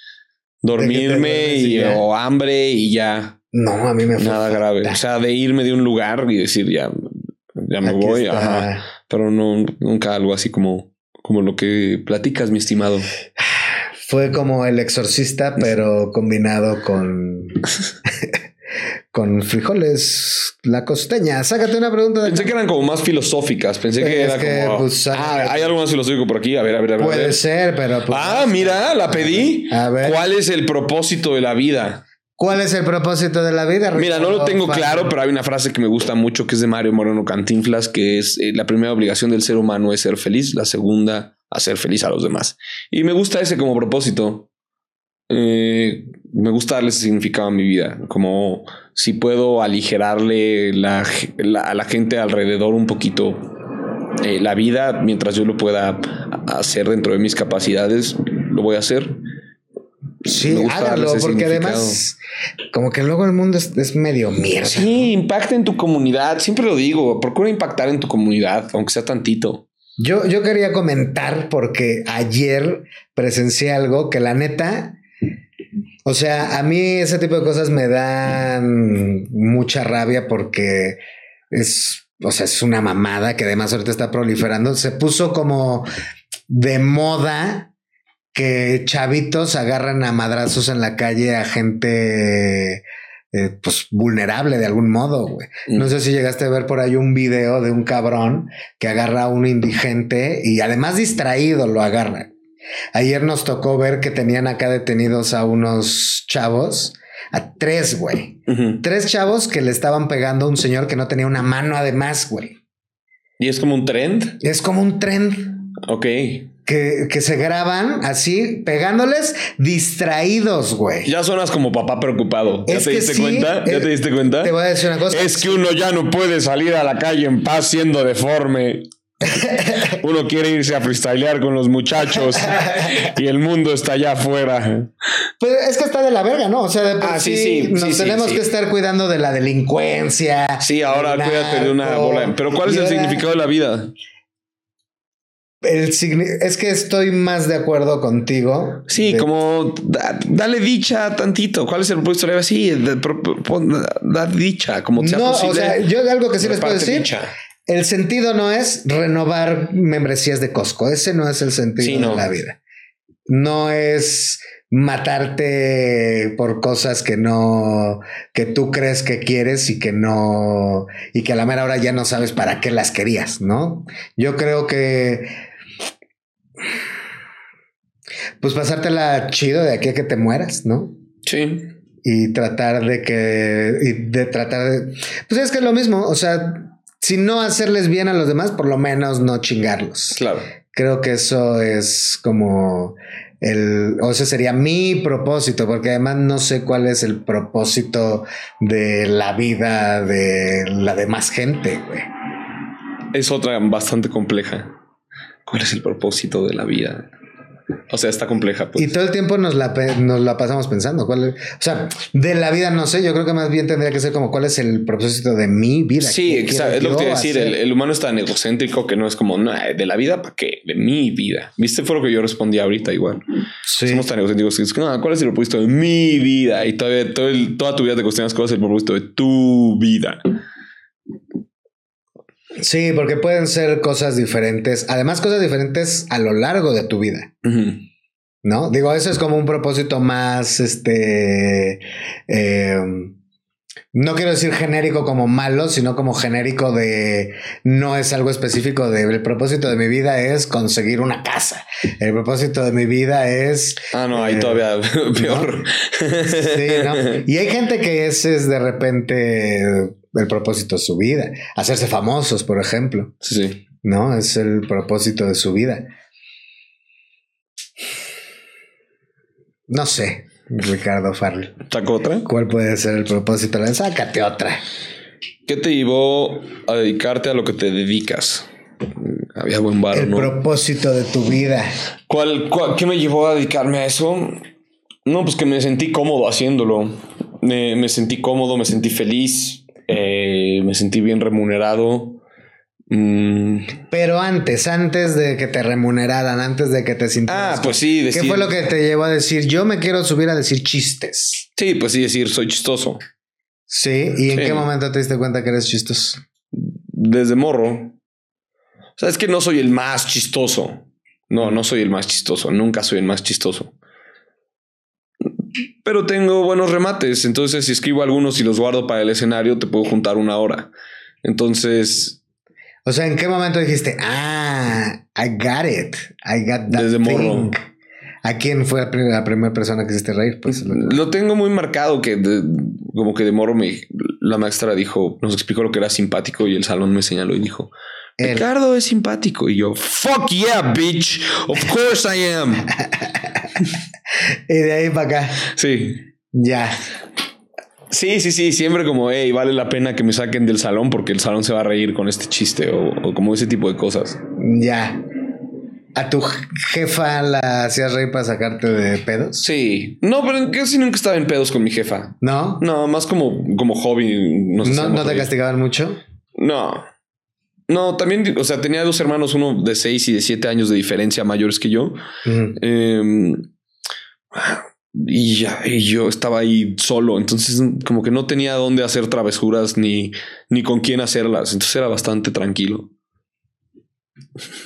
[SPEAKER 2] dormirme
[SPEAKER 1] y
[SPEAKER 2] o hambre y ya.
[SPEAKER 1] No, a mí me fue.
[SPEAKER 2] Nada grave. O sea, de irme de un lugar y decir ya, ya me
[SPEAKER 1] Aquí
[SPEAKER 2] voy. Ajá. Pero no, nunca algo así como, como lo que platicas, mi estimado.
[SPEAKER 1] Fue como el exorcista, pero combinado con. [LAUGHS] con frijoles, la costeña. Sácate una pregunta de.
[SPEAKER 2] Pensé que eran como más filosóficas. Pensé que era
[SPEAKER 1] que,
[SPEAKER 2] como.
[SPEAKER 1] pues,
[SPEAKER 2] ah, hay algo más filosófico por aquí. A ver, a ver, a ver. a
[SPEAKER 1] Puede
[SPEAKER 2] ver.
[SPEAKER 1] ser, pero. pues,
[SPEAKER 2] Ah, mira, la pedí.
[SPEAKER 1] A ver.
[SPEAKER 2] ¿Cuál es el propósito de la vida?
[SPEAKER 1] ¿Cuál es el propósito de la vida?
[SPEAKER 2] Mira, no lo tengo claro, pero hay una frase que me gusta mucho que es de Mario Moreno Cantinflas, que es eh, la primera obligación del ser humano es ser feliz, la segunda hacer feliz a los demás. Y me gusta ese como propósito. Eh, me gusta darle ese significado a mi vida, como si puedo aligerarle la, la- a la gente alrededor un poquito eh, la vida mientras yo lo pueda hacer dentro de mis capacidades, lo voy a hacer.
[SPEAKER 1] Sí, hágalo, porque además, como que luego el mundo es, es medio mierda.
[SPEAKER 2] Sí, impacta en tu comunidad. Siempre lo digo, procura impactar en tu comunidad, aunque sea tantito.
[SPEAKER 1] Yo, yo quería comentar porque ayer presencié algo que la neta, o sea, a mí ese tipo de cosas me dan mucha rabia porque es, o sea, es una mamada que además ahorita está proliferando. Se puso como de moda que chavitos agarran a madrazos en la calle a gente eh, pues vulnerable de algún modo, güey. No sé si llegaste a ver por ahí un video de un cabrón que agarra a un indigente y además distraído lo agarra. Ayer nos tocó ver que tenían acá detenidos a unos chavos, a tres, güey. Tres chavos que le estaban pegando a un señor que no tenía una mano además, güey.
[SPEAKER 2] ¿Y es como un trend?
[SPEAKER 1] Es como un trend
[SPEAKER 2] Ok.
[SPEAKER 1] Que, que se graban así, pegándoles distraídos, güey.
[SPEAKER 2] Ya suenas como papá preocupado. ¿Ya
[SPEAKER 1] Es
[SPEAKER 2] te diste
[SPEAKER 1] sí,
[SPEAKER 2] cuenta? ¿Ya
[SPEAKER 1] eh,
[SPEAKER 2] te diste cuenta?
[SPEAKER 1] Te voy a decir una cosa.
[SPEAKER 2] Es que uno ya no puede salir a la calle en paz siendo deforme. [LAUGHS] Uno quiere irse a freestylear con los muchachos y el mundo está allá afuera.
[SPEAKER 1] Pues es que está de la verga, ¿no? O sea, de por
[SPEAKER 2] Ah, sí, sí,
[SPEAKER 1] nos
[SPEAKER 2] sí,
[SPEAKER 1] tenemos que estar cuidando de la delincuencia.
[SPEAKER 2] Sí, ahora cuídate de una bola. Pero ¿cuál es el
[SPEAKER 1] ahora
[SPEAKER 2] significado de la vida?
[SPEAKER 1] El signi- es que estoy más de acuerdo contigo.
[SPEAKER 2] Sí,
[SPEAKER 1] De-
[SPEAKER 2] como da- dale dicha tantito. ¿Cuál es el propósito de la vida? Sí, de- pro- pon- da dicha, como sea
[SPEAKER 1] No,
[SPEAKER 2] posible.
[SPEAKER 1] o sea, yo algo que sí les puedo decir.
[SPEAKER 2] dicha.
[SPEAKER 1] El sentido no es renovar membresías de Costco. Ese no es el sentido
[SPEAKER 2] Sí, no.
[SPEAKER 1] de la vida. No es matarte por cosas que no, que tú crees que quieres y que no, y que a la mera hora ya no sabes para qué las querías, ¿no? Yo creo que, pues pasártela chido de aquí a que te mueras, ¿no?
[SPEAKER 2] Sí.
[SPEAKER 1] y tratar de que y de tratar de pues es que es lo mismo o sea si no hacerles bien a los demás por lo menos no chingarlos
[SPEAKER 2] Claro.
[SPEAKER 1] creo que eso es como el o ese sería mi propósito porque además no sé cuál es el propósito de la vida de la demás gente güey
[SPEAKER 2] Es otra bastante compleja. ¿Cuál es el propósito de la vida? O sea, está compleja. Pues.
[SPEAKER 1] y todo el tiempo nos la, nos la pasamos pensando cuál es- o sea de la vida no sé yo creo que más bien tendría que ser como cuál es el propósito de mi vida
[SPEAKER 2] Sí,
[SPEAKER 1] ¿Qué
[SPEAKER 2] exacto. Es lo que te iba a decir. El, el humano es tan egocéntrico que no es como, no, de la vida, ¿para qué? De mi vida. ¿Viste? Fue lo que yo respondí ahorita igual.
[SPEAKER 1] Sí.
[SPEAKER 2] Somos tan egocéntricos que es, no, ¿cuál es el propósito de mi vida? Y todavía todo el- toda tu vida te cuestionas cuál es el propósito de tu vida.
[SPEAKER 1] Sí, porque pueden ser cosas diferentes, además cosas diferentes a lo largo de tu vida. ¿no? Digo, eso es como un propósito más, este, eh, no quiero decir genérico como malo, sino como genérico de, no es algo específico de, el propósito de mi vida es conseguir una casa, el propósito de mi vida es...
[SPEAKER 2] Ah, no, ahí
[SPEAKER 1] Eh,
[SPEAKER 2] todavía [LAUGHS] peor.
[SPEAKER 1] Sí, ¿no? Y hay gente que ese es de repente el propósito de su vida, hacerse famosos, por ejemplo.
[SPEAKER 2] Sí.
[SPEAKER 1] ¿no? Es el propósito de su vida. No sé, Ricardo Farley.
[SPEAKER 2] ¿Saco otra?
[SPEAKER 1] ¿Cuál puede ser el propósito? Sácate otra.
[SPEAKER 2] ¿Qué te llevó a dedicarte a lo que te dedicas? Había buen bar,
[SPEAKER 1] El
[SPEAKER 2] ¿no?
[SPEAKER 1] propósito de tu vida.
[SPEAKER 2] ¿Cuál, cuál- qué me llevó a dedicarme a eso? No, pues que me sentí cómodo haciéndolo. Me, me sentí cómodo, me sentí feliz, eh, me sentí bien remunerado. Mm,
[SPEAKER 1] Pero antes, antes de que te remuneraran, antes de que te sintieras.
[SPEAKER 2] Ah, pues sí,
[SPEAKER 1] ¿Qué
[SPEAKER 2] decir,
[SPEAKER 1] fue lo que te llevó a decir? Yo me quiero subir a decir chistes.
[SPEAKER 2] Sí, pues sí, decir, soy chistoso.
[SPEAKER 1] Sí. ¿Y en qué momento te diste cuenta que eres chistoso?
[SPEAKER 2] Desde morro. O sea, es que no soy el más chistoso. No, no soy el más chistoso. Nunca soy el más chistoso. Pero tengo buenos remates. Entonces, si escribo algunos y los guardo para el escenario, te puedo juntar una hora. Entonces,
[SPEAKER 1] O sea, ¿en qué momento dijiste, ah, I got it, I got that
[SPEAKER 2] Desde
[SPEAKER 1] thing"?
[SPEAKER 2] morro.
[SPEAKER 1] ¿A quién fue la, pri- la primera persona que hiciste reír? Pues lo-
[SPEAKER 2] lo tengo muy marcado que de- como que de morro me, la maestra dijo, nos explicó lo que era simpático y el salón me señaló y dijo, Ricardo es simpático. Y yo, fuck yeah, bitch. Of course I am. [LAUGHS]
[SPEAKER 1] y de ahí para acá,
[SPEAKER 2] Sí.
[SPEAKER 1] ya.
[SPEAKER 2] Sí, sí, sí, siempre como, hey, vale la pena que me saquen del salón porque el salón se va a reír con este chiste o, o como ese tipo de cosas.
[SPEAKER 1] Ya. ¿A tu jefa la hacías reír para sacarte de pedos?
[SPEAKER 2] Sí, no, pero casi nunca estaba en pedos con mi jefa.
[SPEAKER 1] ¿No?
[SPEAKER 2] No, más como, como hobby. nos
[SPEAKER 1] ¿No, no te
[SPEAKER 2] reír.
[SPEAKER 1] castigaban mucho?
[SPEAKER 2] No. No, también, o sea, tenía dos hermanos, uno de seis y de siete años de diferencia mayores que yo. Eh, y ya, y yo estaba ahí solo, entonces como que no tenía dónde hacer travesuras ni, ni con quién hacerlas, entonces era bastante tranquilo.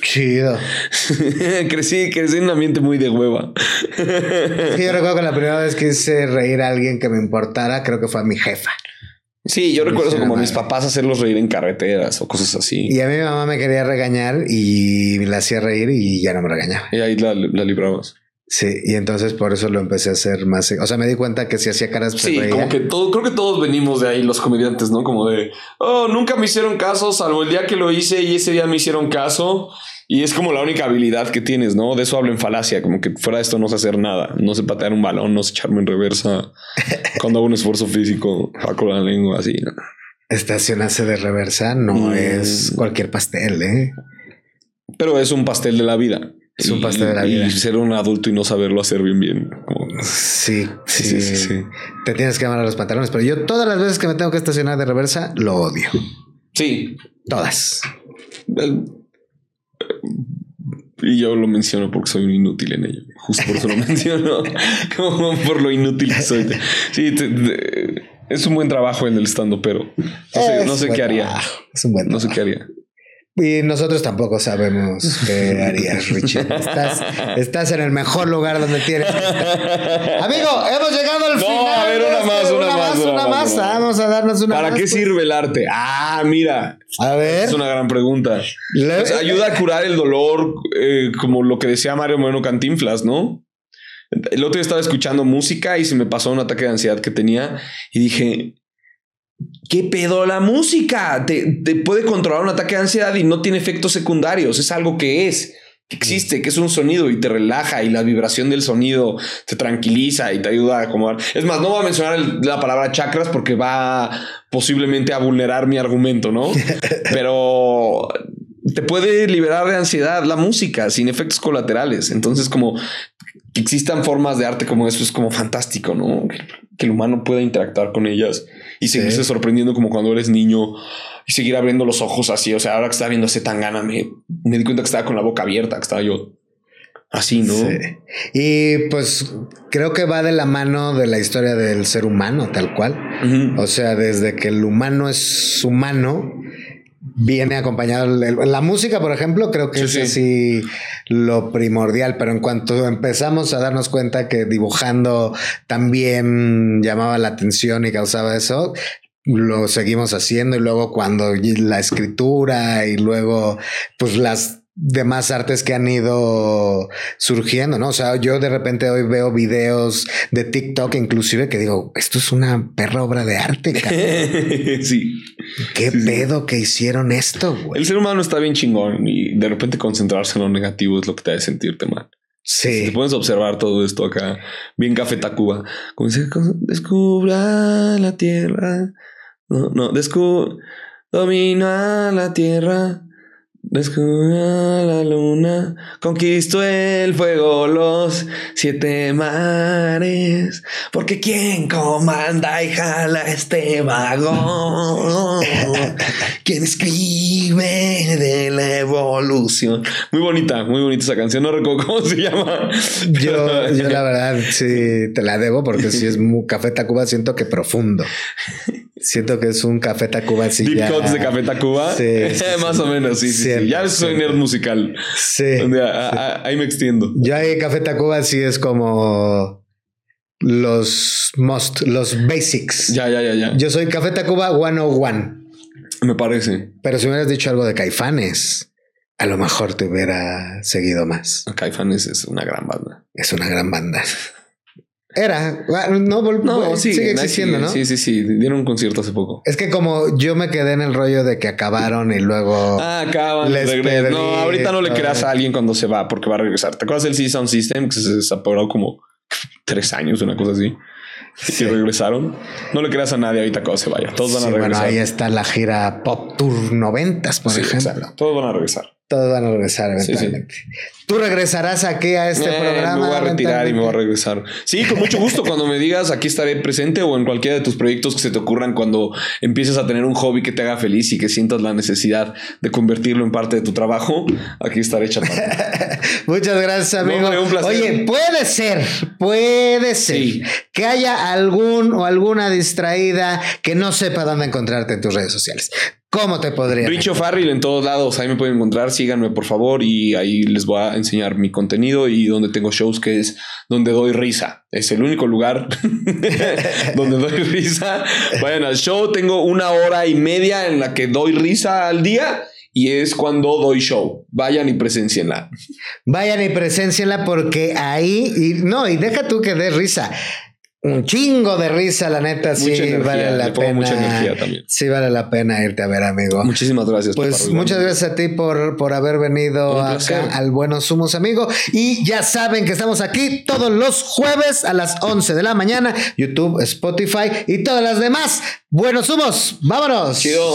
[SPEAKER 1] Chido. [LAUGHS]
[SPEAKER 2] crecí, crecí en un ambiente muy de hueva.
[SPEAKER 1] Yo recuerdo que la primera vez que hice reír a alguien que me importara, creo que fue a mi jefa.
[SPEAKER 2] Sí, yo recuerdo
[SPEAKER 1] Sí,
[SPEAKER 2] como a mis papás hacerlos reír en carreteras o cosas así.
[SPEAKER 1] Y a mi mamá me quería regañar y la hacía reír y ya no me regañaba.
[SPEAKER 2] Y ahí la, la librabas.
[SPEAKER 1] Sí, y entonces por eso lo empecé a hacer más. O sea, me di cuenta que si hacía caras, pues,
[SPEAKER 2] Sí,
[SPEAKER 1] reía.
[SPEAKER 2] como que todo, creo que todos venimos de ahí, los comediantes, ¿no? Como de, oh, nunca me hicieron caso, salvo el día que lo hice y ese día me hicieron caso. Y es como la única habilidad que tienes, ¿no? De eso hablo en falacia, como que fuera de esto no sé hacer nada. No sé patear un balón, no sé echarme en reversa. [LAUGHS] Cuando hago un esfuerzo físico, saco la lengua así. ¿no?
[SPEAKER 1] Estacionarse de reversa no
[SPEAKER 2] Mm.
[SPEAKER 1] es cualquier pastel, ¿eh?
[SPEAKER 2] Pero es un pastel de la vida.
[SPEAKER 1] Es un
[SPEAKER 2] Y-
[SPEAKER 1] pastel de la
[SPEAKER 2] y
[SPEAKER 1] vida.
[SPEAKER 2] ser un adulto y no saberlo hacer bien, bien. como-
[SPEAKER 1] Sí, sí,
[SPEAKER 2] Sí, sí.
[SPEAKER 1] Te tienes que amarrar los pantalones, pero yo todas las veces que me tengo que estacionar de reversa, lo odio.
[SPEAKER 2] Sí.
[SPEAKER 1] Todas.
[SPEAKER 2] El- Y yo lo menciono porque soy un inútil en ello. Justo por eso lo [LAUGHS] menciono. Como por lo inútil que soy. Sí, te- te- es un buen trabajo en el estando, pero no sé, no qué haría.
[SPEAKER 1] trabajo, Es un buen
[SPEAKER 2] No sé
[SPEAKER 1] trabajo.
[SPEAKER 2] qué haría.
[SPEAKER 1] Y nosotros tampoco sabemos qué harías, Richie. Estás, estás en el mejor lugar donde tienes que estar. Amigo, hemos llegado al
[SPEAKER 2] No,
[SPEAKER 1] final.
[SPEAKER 2] a ver, una
[SPEAKER 1] este-
[SPEAKER 2] más, una más, una
[SPEAKER 1] una
[SPEAKER 2] más,
[SPEAKER 1] más.
[SPEAKER 2] una más.
[SPEAKER 1] Vamos a darnos una
[SPEAKER 2] ¿Para
[SPEAKER 1] más,
[SPEAKER 2] qué
[SPEAKER 1] pues.
[SPEAKER 2] sirve el arte? Ah, mira.
[SPEAKER 1] A ver.
[SPEAKER 2] Es una gran pregunta.
[SPEAKER 1] Le-
[SPEAKER 2] Pues ayuda a curar el dolor, eh, como lo que decía Mario Moreno Cantinflas, ¿no? El otro día estaba escuchando música y se me pasó un ataque de ansiedad que tenía y dije, ¿qué pedo la música? Te, te puede controlar un ataque de ansiedad y no tiene efectos secundarios, es algo que es. Que existe, que es un sonido y te relaja y la vibración del sonido te tranquiliza y te ayuda a acomodar. Es más, no voy a mencionar el- la palabra chakras porque va posiblemente a vulnerar mi argumento, ¿no? [LAUGHS] Pero te puede liberar de ansiedad la música sin efectos colaterales. Entonces, como que existan formas de arte como eso es como fantástico, ¿no? Que, que el humano pueda interactuar con ellas y seguirse
[SPEAKER 1] Sí.
[SPEAKER 2] sorprendiendo como cuando eres niño y seguir abriendo los ojos así. O sea, ahora que estaba viendo ese Tangana, me, me di cuenta que estaba con la boca abierta, que estaba yo así, ¿no?
[SPEAKER 1] Sí. Y pues creo que va de la mano de la historia del ser humano, tal cual. O sea, desde que el humano es humano, viene acompañado. la música, por ejemplo, creo que
[SPEAKER 2] Sí,
[SPEAKER 1] es
[SPEAKER 2] sí.
[SPEAKER 1] así lo primordial. Pero en cuanto empezamos a darnos cuenta que dibujando también llamaba la atención y causaba eso. Lo seguimos haciendo y luego cuando la escritura y luego pues las demás artes que han ido surgiendo, ¿no? O sea, yo de repente hoy veo videos de TikTok inclusive que digo, esto es una perra obra de arte, [LAUGHS] cabrón.
[SPEAKER 2] sí.
[SPEAKER 1] ¿Qué
[SPEAKER 2] Sí, sí.
[SPEAKER 1] pedo que hicieron esto, güey?
[SPEAKER 2] El ser humano está bien chingón y de repente concentrarse en lo negativo es lo que te hace sentirte mal. Te
[SPEAKER 1] Sí.
[SPEAKER 2] puedes observar todo esto acá, bien Café Tacuba. Como dice, "Con- descubra la tierra. No, no, descu domina la tierra. Descubra la luna. Conquistó el fuego los siete mares. Porque quien comanda y jala este vagón. quien escribe de la evolución. Muy bonita, muy bonita esa canción. No recuerdo cómo se llama.
[SPEAKER 1] Yo, yo la verdad sí te la debo porque si es Café Tacuba siento que profundo. Siento que es un Café Tacuba así
[SPEAKER 2] Deep
[SPEAKER 1] ya-
[SPEAKER 2] Cuts de Café Tacuba.
[SPEAKER 1] Sí, sí, [LAUGHS]
[SPEAKER 2] Más
[SPEAKER 1] sí.
[SPEAKER 2] o menos, sí, sí, sí. Ya soy nerd musical.
[SPEAKER 1] Sí.
[SPEAKER 2] Donde, a- a- ahí me extiendo.
[SPEAKER 1] Yo ahí Café Tacuba sí es como los most, los basics.
[SPEAKER 2] Ya, ya, ya, ya.
[SPEAKER 1] Yo soy Café Tacuba 101.
[SPEAKER 2] Me parece.
[SPEAKER 1] Pero si me hubieras dicho algo de Caifanes, a lo mejor te hubiera seguido más.
[SPEAKER 2] Caifanes es una gran banda.
[SPEAKER 1] Es una gran banda. Era, bueno, no,
[SPEAKER 2] No, sí,
[SPEAKER 1] sigue existiendo, ¿no?
[SPEAKER 2] Sí, sí, sí. Dieron un concierto hace poco.
[SPEAKER 1] Es que como yo me quedé en el rollo de que acabaron y luego
[SPEAKER 2] Ah, acaban.
[SPEAKER 1] Les
[SPEAKER 2] No, ahorita no le creas a alguien cuando se va porque va a regresar. ¿Te acuerdas del Sea Sound System que se desaparó como [LAUGHS] tres años, una cosa así?
[SPEAKER 1] Sí.
[SPEAKER 2] Y regresaron. No le creas a nadie ahorita cuando se vaya. Todos van
[SPEAKER 1] Sí,
[SPEAKER 2] a
[SPEAKER 1] bueno,
[SPEAKER 2] regresar.
[SPEAKER 1] ahí está la gira Pop Tour 90, por
[SPEAKER 2] Sí,
[SPEAKER 1] ejemplo.
[SPEAKER 2] exacto. Todos van a regresar.
[SPEAKER 1] Todos van a regresar
[SPEAKER 2] Sí, sí.
[SPEAKER 1] eventualmente. Tú regresarás aquí a este
[SPEAKER 2] Eh,
[SPEAKER 1] programa.
[SPEAKER 2] Me voy a retirar y me voy a regresar. Sí, con mucho gusto. Cuando me digas, aquí estaré presente o en cualquiera de tus proyectos que se te ocurran cuando empieces a tener un hobby que te haga feliz y que sientas la necesidad de convertirlo en parte de tu trabajo. Aquí estaré chatando. [LAUGHS]
[SPEAKER 1] Muchas gracias, amigo.
[SPEAKER 2] un placer.
[SPEAKER 1] Oye, puede ser, puede ser
[SPEAKER 2] Sí.
[SPEAKER 1] que haya algún o alguna distraída que no sepa dónde encontrarte en tus redes sociales. ¿Cómo te podría?
[SPEAKER 2] Richo Farrell en todos lados. Ahí me pueden encontrar. Síganme, por favor. Y ahí les voy a enseñar mi contenido y donde tengo shows, que es donde doy risa. Es el único lugar [LAUGHS] donde doy risa. Vayan al show. Tengo una hora y media en la que doy risa al día. y es cuando doy show. Vayan y presencienla.
[SPEAKER 1] Vayan y presencienla porque ahí, y no, y deja tú que dé risa. Un chingo de risa, la neta, sí
[SPEAKER 2] energía,
[SPEAKER 1] vale la pena.
[SPEAKER 2] mucha energía también.
[SPEAKER 1] Sí vale la pena irte a ver, amigo.
[SPEAKER 2] Muchísimas gracias.
[SPEAKER 1] Pues muchas gracias a ti por, por haber venido acá al Buenos Humos, amigo. Y ya saben que estamos aquí todos los jueves a las 11 de la mañana. YouTube, Spotify y todas las demás. Buenos Humos, vámonos.
[SPEAKER 2] Chido.